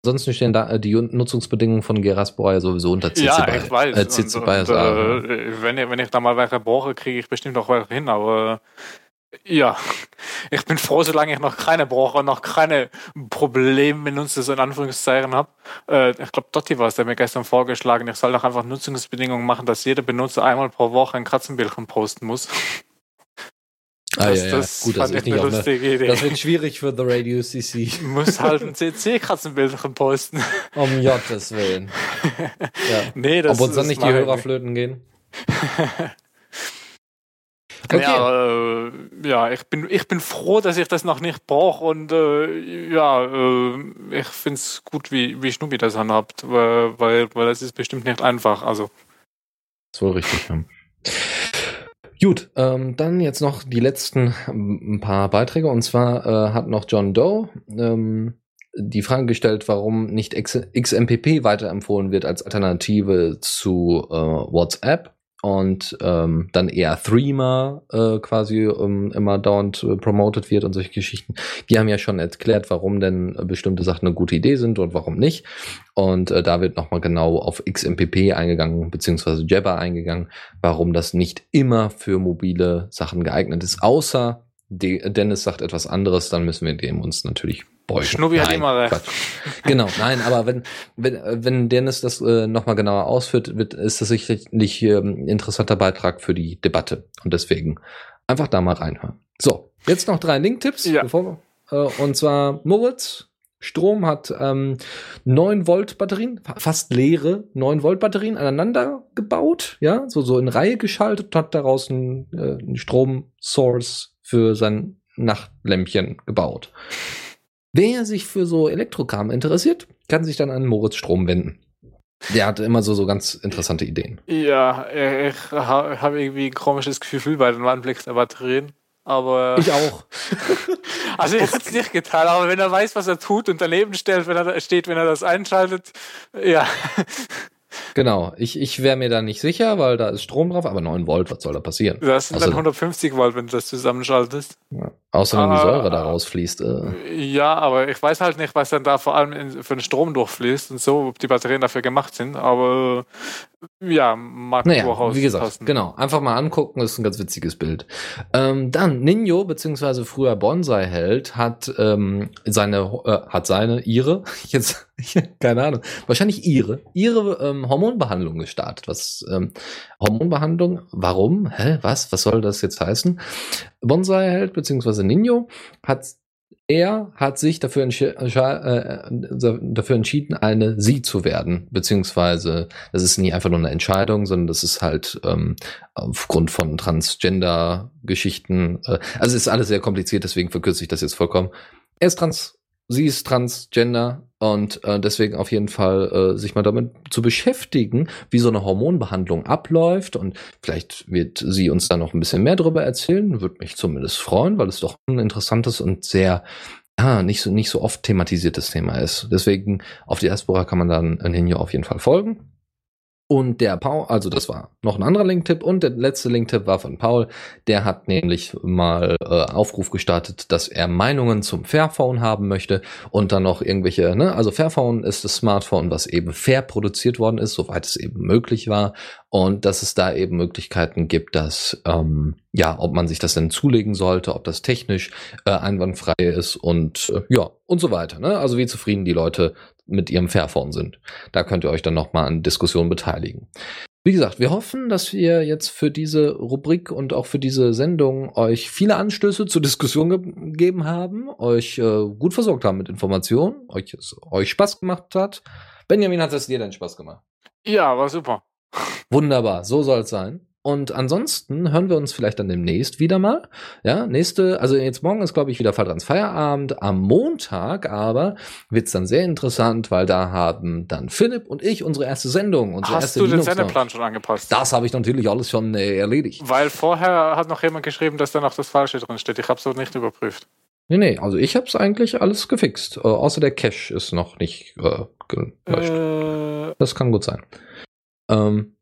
Ansonsten stehen da äh, die Nutzungsbedingungen von Geraspora ja sowieso unter CC Ja, ich weiß. Äh, CC und, und, äh, wenn, ich, wenn ich da mal welche brauche, kriege ich bestimmt noch welche hin, aber ja, ich bin froh, solange ich noch keine brauche und noch keine Probleme benutze, so in Anführungszeichen habe. Äh, ich glaube, Dotti war es, der mir gestern vorgeschlagen, ich soll doch einfach Nutzungsbedingungen machen, dass jeder Benutzer einmal pro Woche ein Katzenbildchen posten muss. Ah, das, ja, ja. Das Gut, das, ist nicht eine, Idee. das wird schwierig für The Radio CC. Muss halt ein CC-Katzenbildchen posten. Um Gottes Willen. Ja. Nee, das Ob uns dann nicht die Hörer flöten gehen? Okay. Ja, äh, ja, ich bin, ich bin froh, dass ich das noch nicht brauche und äh, ja, äh, ich finde es gut, wie, wie Schnubi das handhabt, weil, weil, weil das ist bestimmt nicht einfach. Also. Das ist wohl richtig, ja. Gut, ähm, dann jetzt noch die letzten ähm, ein paar Beiträge und zwar äh, hat noch John Doe ähm, die Frage gestellt, warum nicht XMPP weiterempfohlen wird als Alternative zu äh, WhatsApp und ähm, dann eher Threema äh, quasi ähm, immer dauernd äh, promoted wird und solche Geschichten. Wir haben ja schon erklärt, warum denn äh, bestimmte Sachen eine gute Idee sind und warum nicht. Und äh, da wird nochmal genau auf XMPP eingegangen, beziehungsweise Jabber eingegangen, warum das nicht immer für mobile Sachen geeignet ist, außer De Dennis sagt etwas anderes, dann müssen wir dem uns natürlich beugen. Schnubbi hat immer recht. Genau, nein, aber wenn, wenn, wenn Dennis das äh, nochmal genauer ausführt, wird, ist das sicherlich äh, ein interessanter Beitrag für die Debatte. Und deswegen einfach da mal reinhören. So, jetzt noch drei Link-Tipps. Ja. Bevor, äh, und zwar Moritz. Strom hat ähm, 9 Volt Batterien, fast leere 9 Volt Batterien aneinander gebaut, ja, so, so in Reihe geschaltet, hat daraus ein, äh, ein Strom-Source für sein Nachtlämpchen gebaut. Wer sich für so Elektrokram interessiert, kann sich dann an Moritz Strom wenden. Der hatte immer so, so ganz interessante Ideen. Ja, ich habe irgendwie ein komisches Gefühl bei den Anblick der Batterien. Aber ich auch. also er hat es nicht getan, aber wenn er weiß, was er tut und daneben stellt, wenn er steht, wenn er das einschaltet, ja. Genau, ich, ich wäre mir da nicht sicher, weil da ist Strom drauf, aber 9 Volt, was soll da passieren? Das sind Also- dann 150 Volt, wenn du das zusammenschaltest. Ja. Außer wenn die Ah. Säure da rausfließt. Äh. Ja, aber ich weiß halt nicht, was dann da vor allem in, für den Strom durchfließt und so, ob die Batterien dafür gemacht sind, aber ja, mag Naja, durchaus wie gesagt, passen. genau. Einfach mal angucken, ist ein ganz witziges Bild. Ähm, dann, Ninjo, beziehungsweise früher Bonsai-Held, hat ähm, seine, äh, hat seine, ihre, jetzt, keine Ahnung, wahrscheinlich ihre, ihre ähm, Hormonbehandlung gestartet. Was, ähm, Hormonbehandlung, warum? Hä, was, was soll das jetzt heißen? Bonsai-Held, beziehungsweise Ninjo, hat er hat sich dafür, entschi- äh, dafür entschieden, eine Sie zu werden, beziehungsweise das ist nie einfach nur eine Entscheidung, sondern das ist halt ähm, aufgrund von Transgender-Geschichten, äh, also es ist alles sehr kompliziert, deswegen verkürze ich das jetzt vollkommen. Er ist trans, sie ist transgender und äh, deswegen auf jeden Fall äh, sich mal damit zu beschäftigen, wie so eine Hormonbehandlung abläuft und vielleicht wird sie uns da noch ein bisschen mehr darüber erzählen, würde mich zumindest freuen, weil es doch ein interessantes und sehr ja, nicht so nicht so oft thematisiertes Thema ist. Deswegen auf Diaspora kann man dann Ninja auf jeden Fall folgen. Und der Paul, also das war noch ein anderer Linktipp und der letzte Linktipp war von Paul. Der hat nämlich mal äh, Aufruf gestartet, dass er Meinungen zum Fairphone haben möchte und dann noch irgendwelche, ne, also Fairphone ist das Smartphone, was eben fair produziert worden ist, soweit es eben möglich war und dass es da eben Möglichkeiten gibt, dass ähm, ja, ob man sich das denn zulegen sollte, ob das technisch äh, einwandfrei ist und äh, ja und so weiter. Ne? Also wie zufrieden die Leute mit ihrem Fairphone sind. Da könnt ihr euch dann noch mal an Diskussionen beteiligen. Wie gesagt, wir hoffen, dass wir jetzt für diese Rubrik und auch für diese Sendung euch viele Anstöße zur Diskussion ge gegeben haben, euch äh, gut versorgt haben mit Informationen, euch euch Spaß gemacht hat. Benjamin, hat es dir denn Spaß gemacht? Ja, war super. Wunderbar, so soll es sein. Und ansonsten hören wir uns vielleicht dann demnächst wieder mal. Ja, nächste, also jetzt morgen ist, glaube ich, wieder Falltrans Feierabend. Am Montag aber wird's dann sehr interessant, weil da haben dann Philipp und ich unsere erste Sendung. Unsere Hast erste du den. Sendeplan schon angepasst? Das habe ich natürlich alles schon äh, erledigt. Weil vorher hat noch jemand geschrieben, dass da noch das Falsche drin steht. Ich habe so nicht überprüft. Nee, nee, also ich habe es eigentlich alles gefixt. Äh, außer der Cache ist noch nicht äh, gelöscht. Äh, Das kann gut sein. Ähm,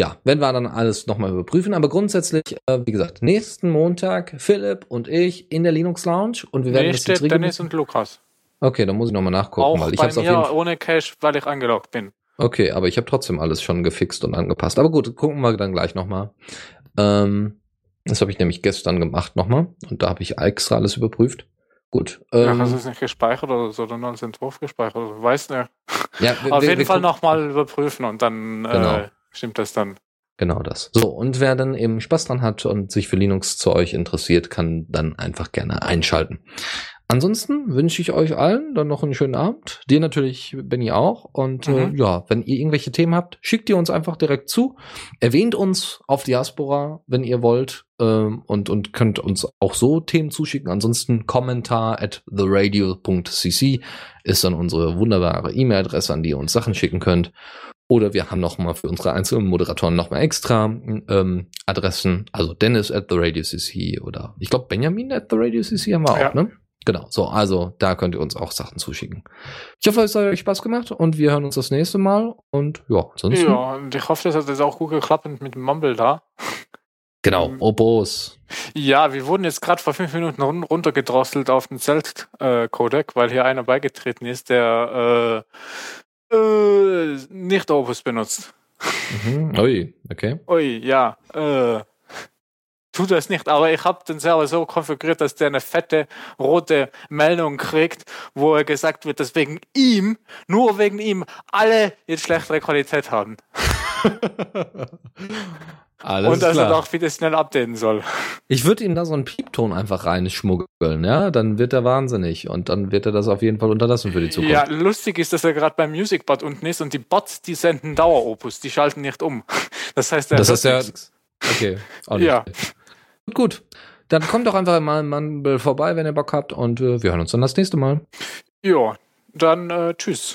ja, werden wir dann alles nochmal überprüfen. Aber grundsätzlich, äh, wie gesagt, nächsten Montag Philipp und ich in der Linux Lounge und wir werden nee, das steht Dennis und Lukas. Okay, dann muss ich nochmal nachgucken, Auch weil ich bei hab's auf jeden Fall. ohne Cache, weil ich angeloggt bin. Okay, aber ich habe trotzdem alles schon gefixt und angepasst. Aber gut, gucken wir dann gleich nochmal. Ähm, das habe ich nämlich gestern gemacht nochmal und da habe ich extra alles überprüft. Gut. ja, Ähm, hast du es nicht gespeichert oder so, dann als Entwurf gespeichert? oder Weiß nicht. ja, wir- Auf wir- jeden wir Fall nochmal überprüfen und dann Genau. äh, stimmt das dann. Genau das. So, und wer dann eben Spaß dran hat und sich für Linux-Zeug interessiert, kann dann einfach gerne einschalten. Ansonsten wünsche ich euch allen dann noch einen schönen Abend. Dir natürlich, Benny, auch. Und äh, Mhm. ja, wenn ihr irgendwelche Themen habt, schickt ihr uns einfach direkt zu. Erwähnt uns auf Diaspora, wenn ihr wollt. Ähm, und, und könnt uns auch so Themen zuschicken. Ansonsten kommentar at theradio.cc ist dann unsere wunderbare E-Mail-Adresse, an die ihr uns Sachen schicken könnt. Oder wir haben noch mal für unsere einzelnen Moderatoren noch mal extra ähm, Adressen. Also Dennis at the Radio CC oder ich glaube Benjamin at the Radio CC haben wir Ja. auch, ne? Genau, so, also da könnt ihr uns auch Sachen zuschicken. Ich hoffe, es hat euch Spaß gemacht und wir hören uns das nächste Mal. Und ja, ansonsten. Ja, und ich hoffe, das hat jetzt auch gut geklappt mit dem Mumble da. Genau, Obos. Ja, wir wurden jetzt gerade vor fünf Minuten run runtergedrosselt auf den Zelt-Codec, weil hier einer beigetreten ist, der äh, äh, nicht Opus benutzt. Mhm. Ui, okay. Ui, ja. Äh, tut das nicht, aber ich habe den Server so konfiguriert, dass der eine fette rote Meldung kriegt, wo er gesagt wird, dass wegen ihm, nur wegen ihm, alle jetzt schlechtere Qualität haben. Alles und dass er klar. doch wieder schnell updaten soll. Ich würde ihm da so einen Piepton einfach reinschmuggeln, ja? Dann wird er wahnsinnig und dann wird er das auf jeden Fall unterlassen für die Zukunft. Ja, lustig ist, dass er gerade beim Musicbot unten ist und die Bots, die senden Daueropus, die schalten nicht um. Das heißt, er Das heißt ja- nichts. Okay. Ja. Gut, gut. Dann kommt doch einfach mal in Mumble vorbei, wenn ihr Bock habt und äh, wir hören uns dann das nächste Mal. Ja, dann äh, tschüss.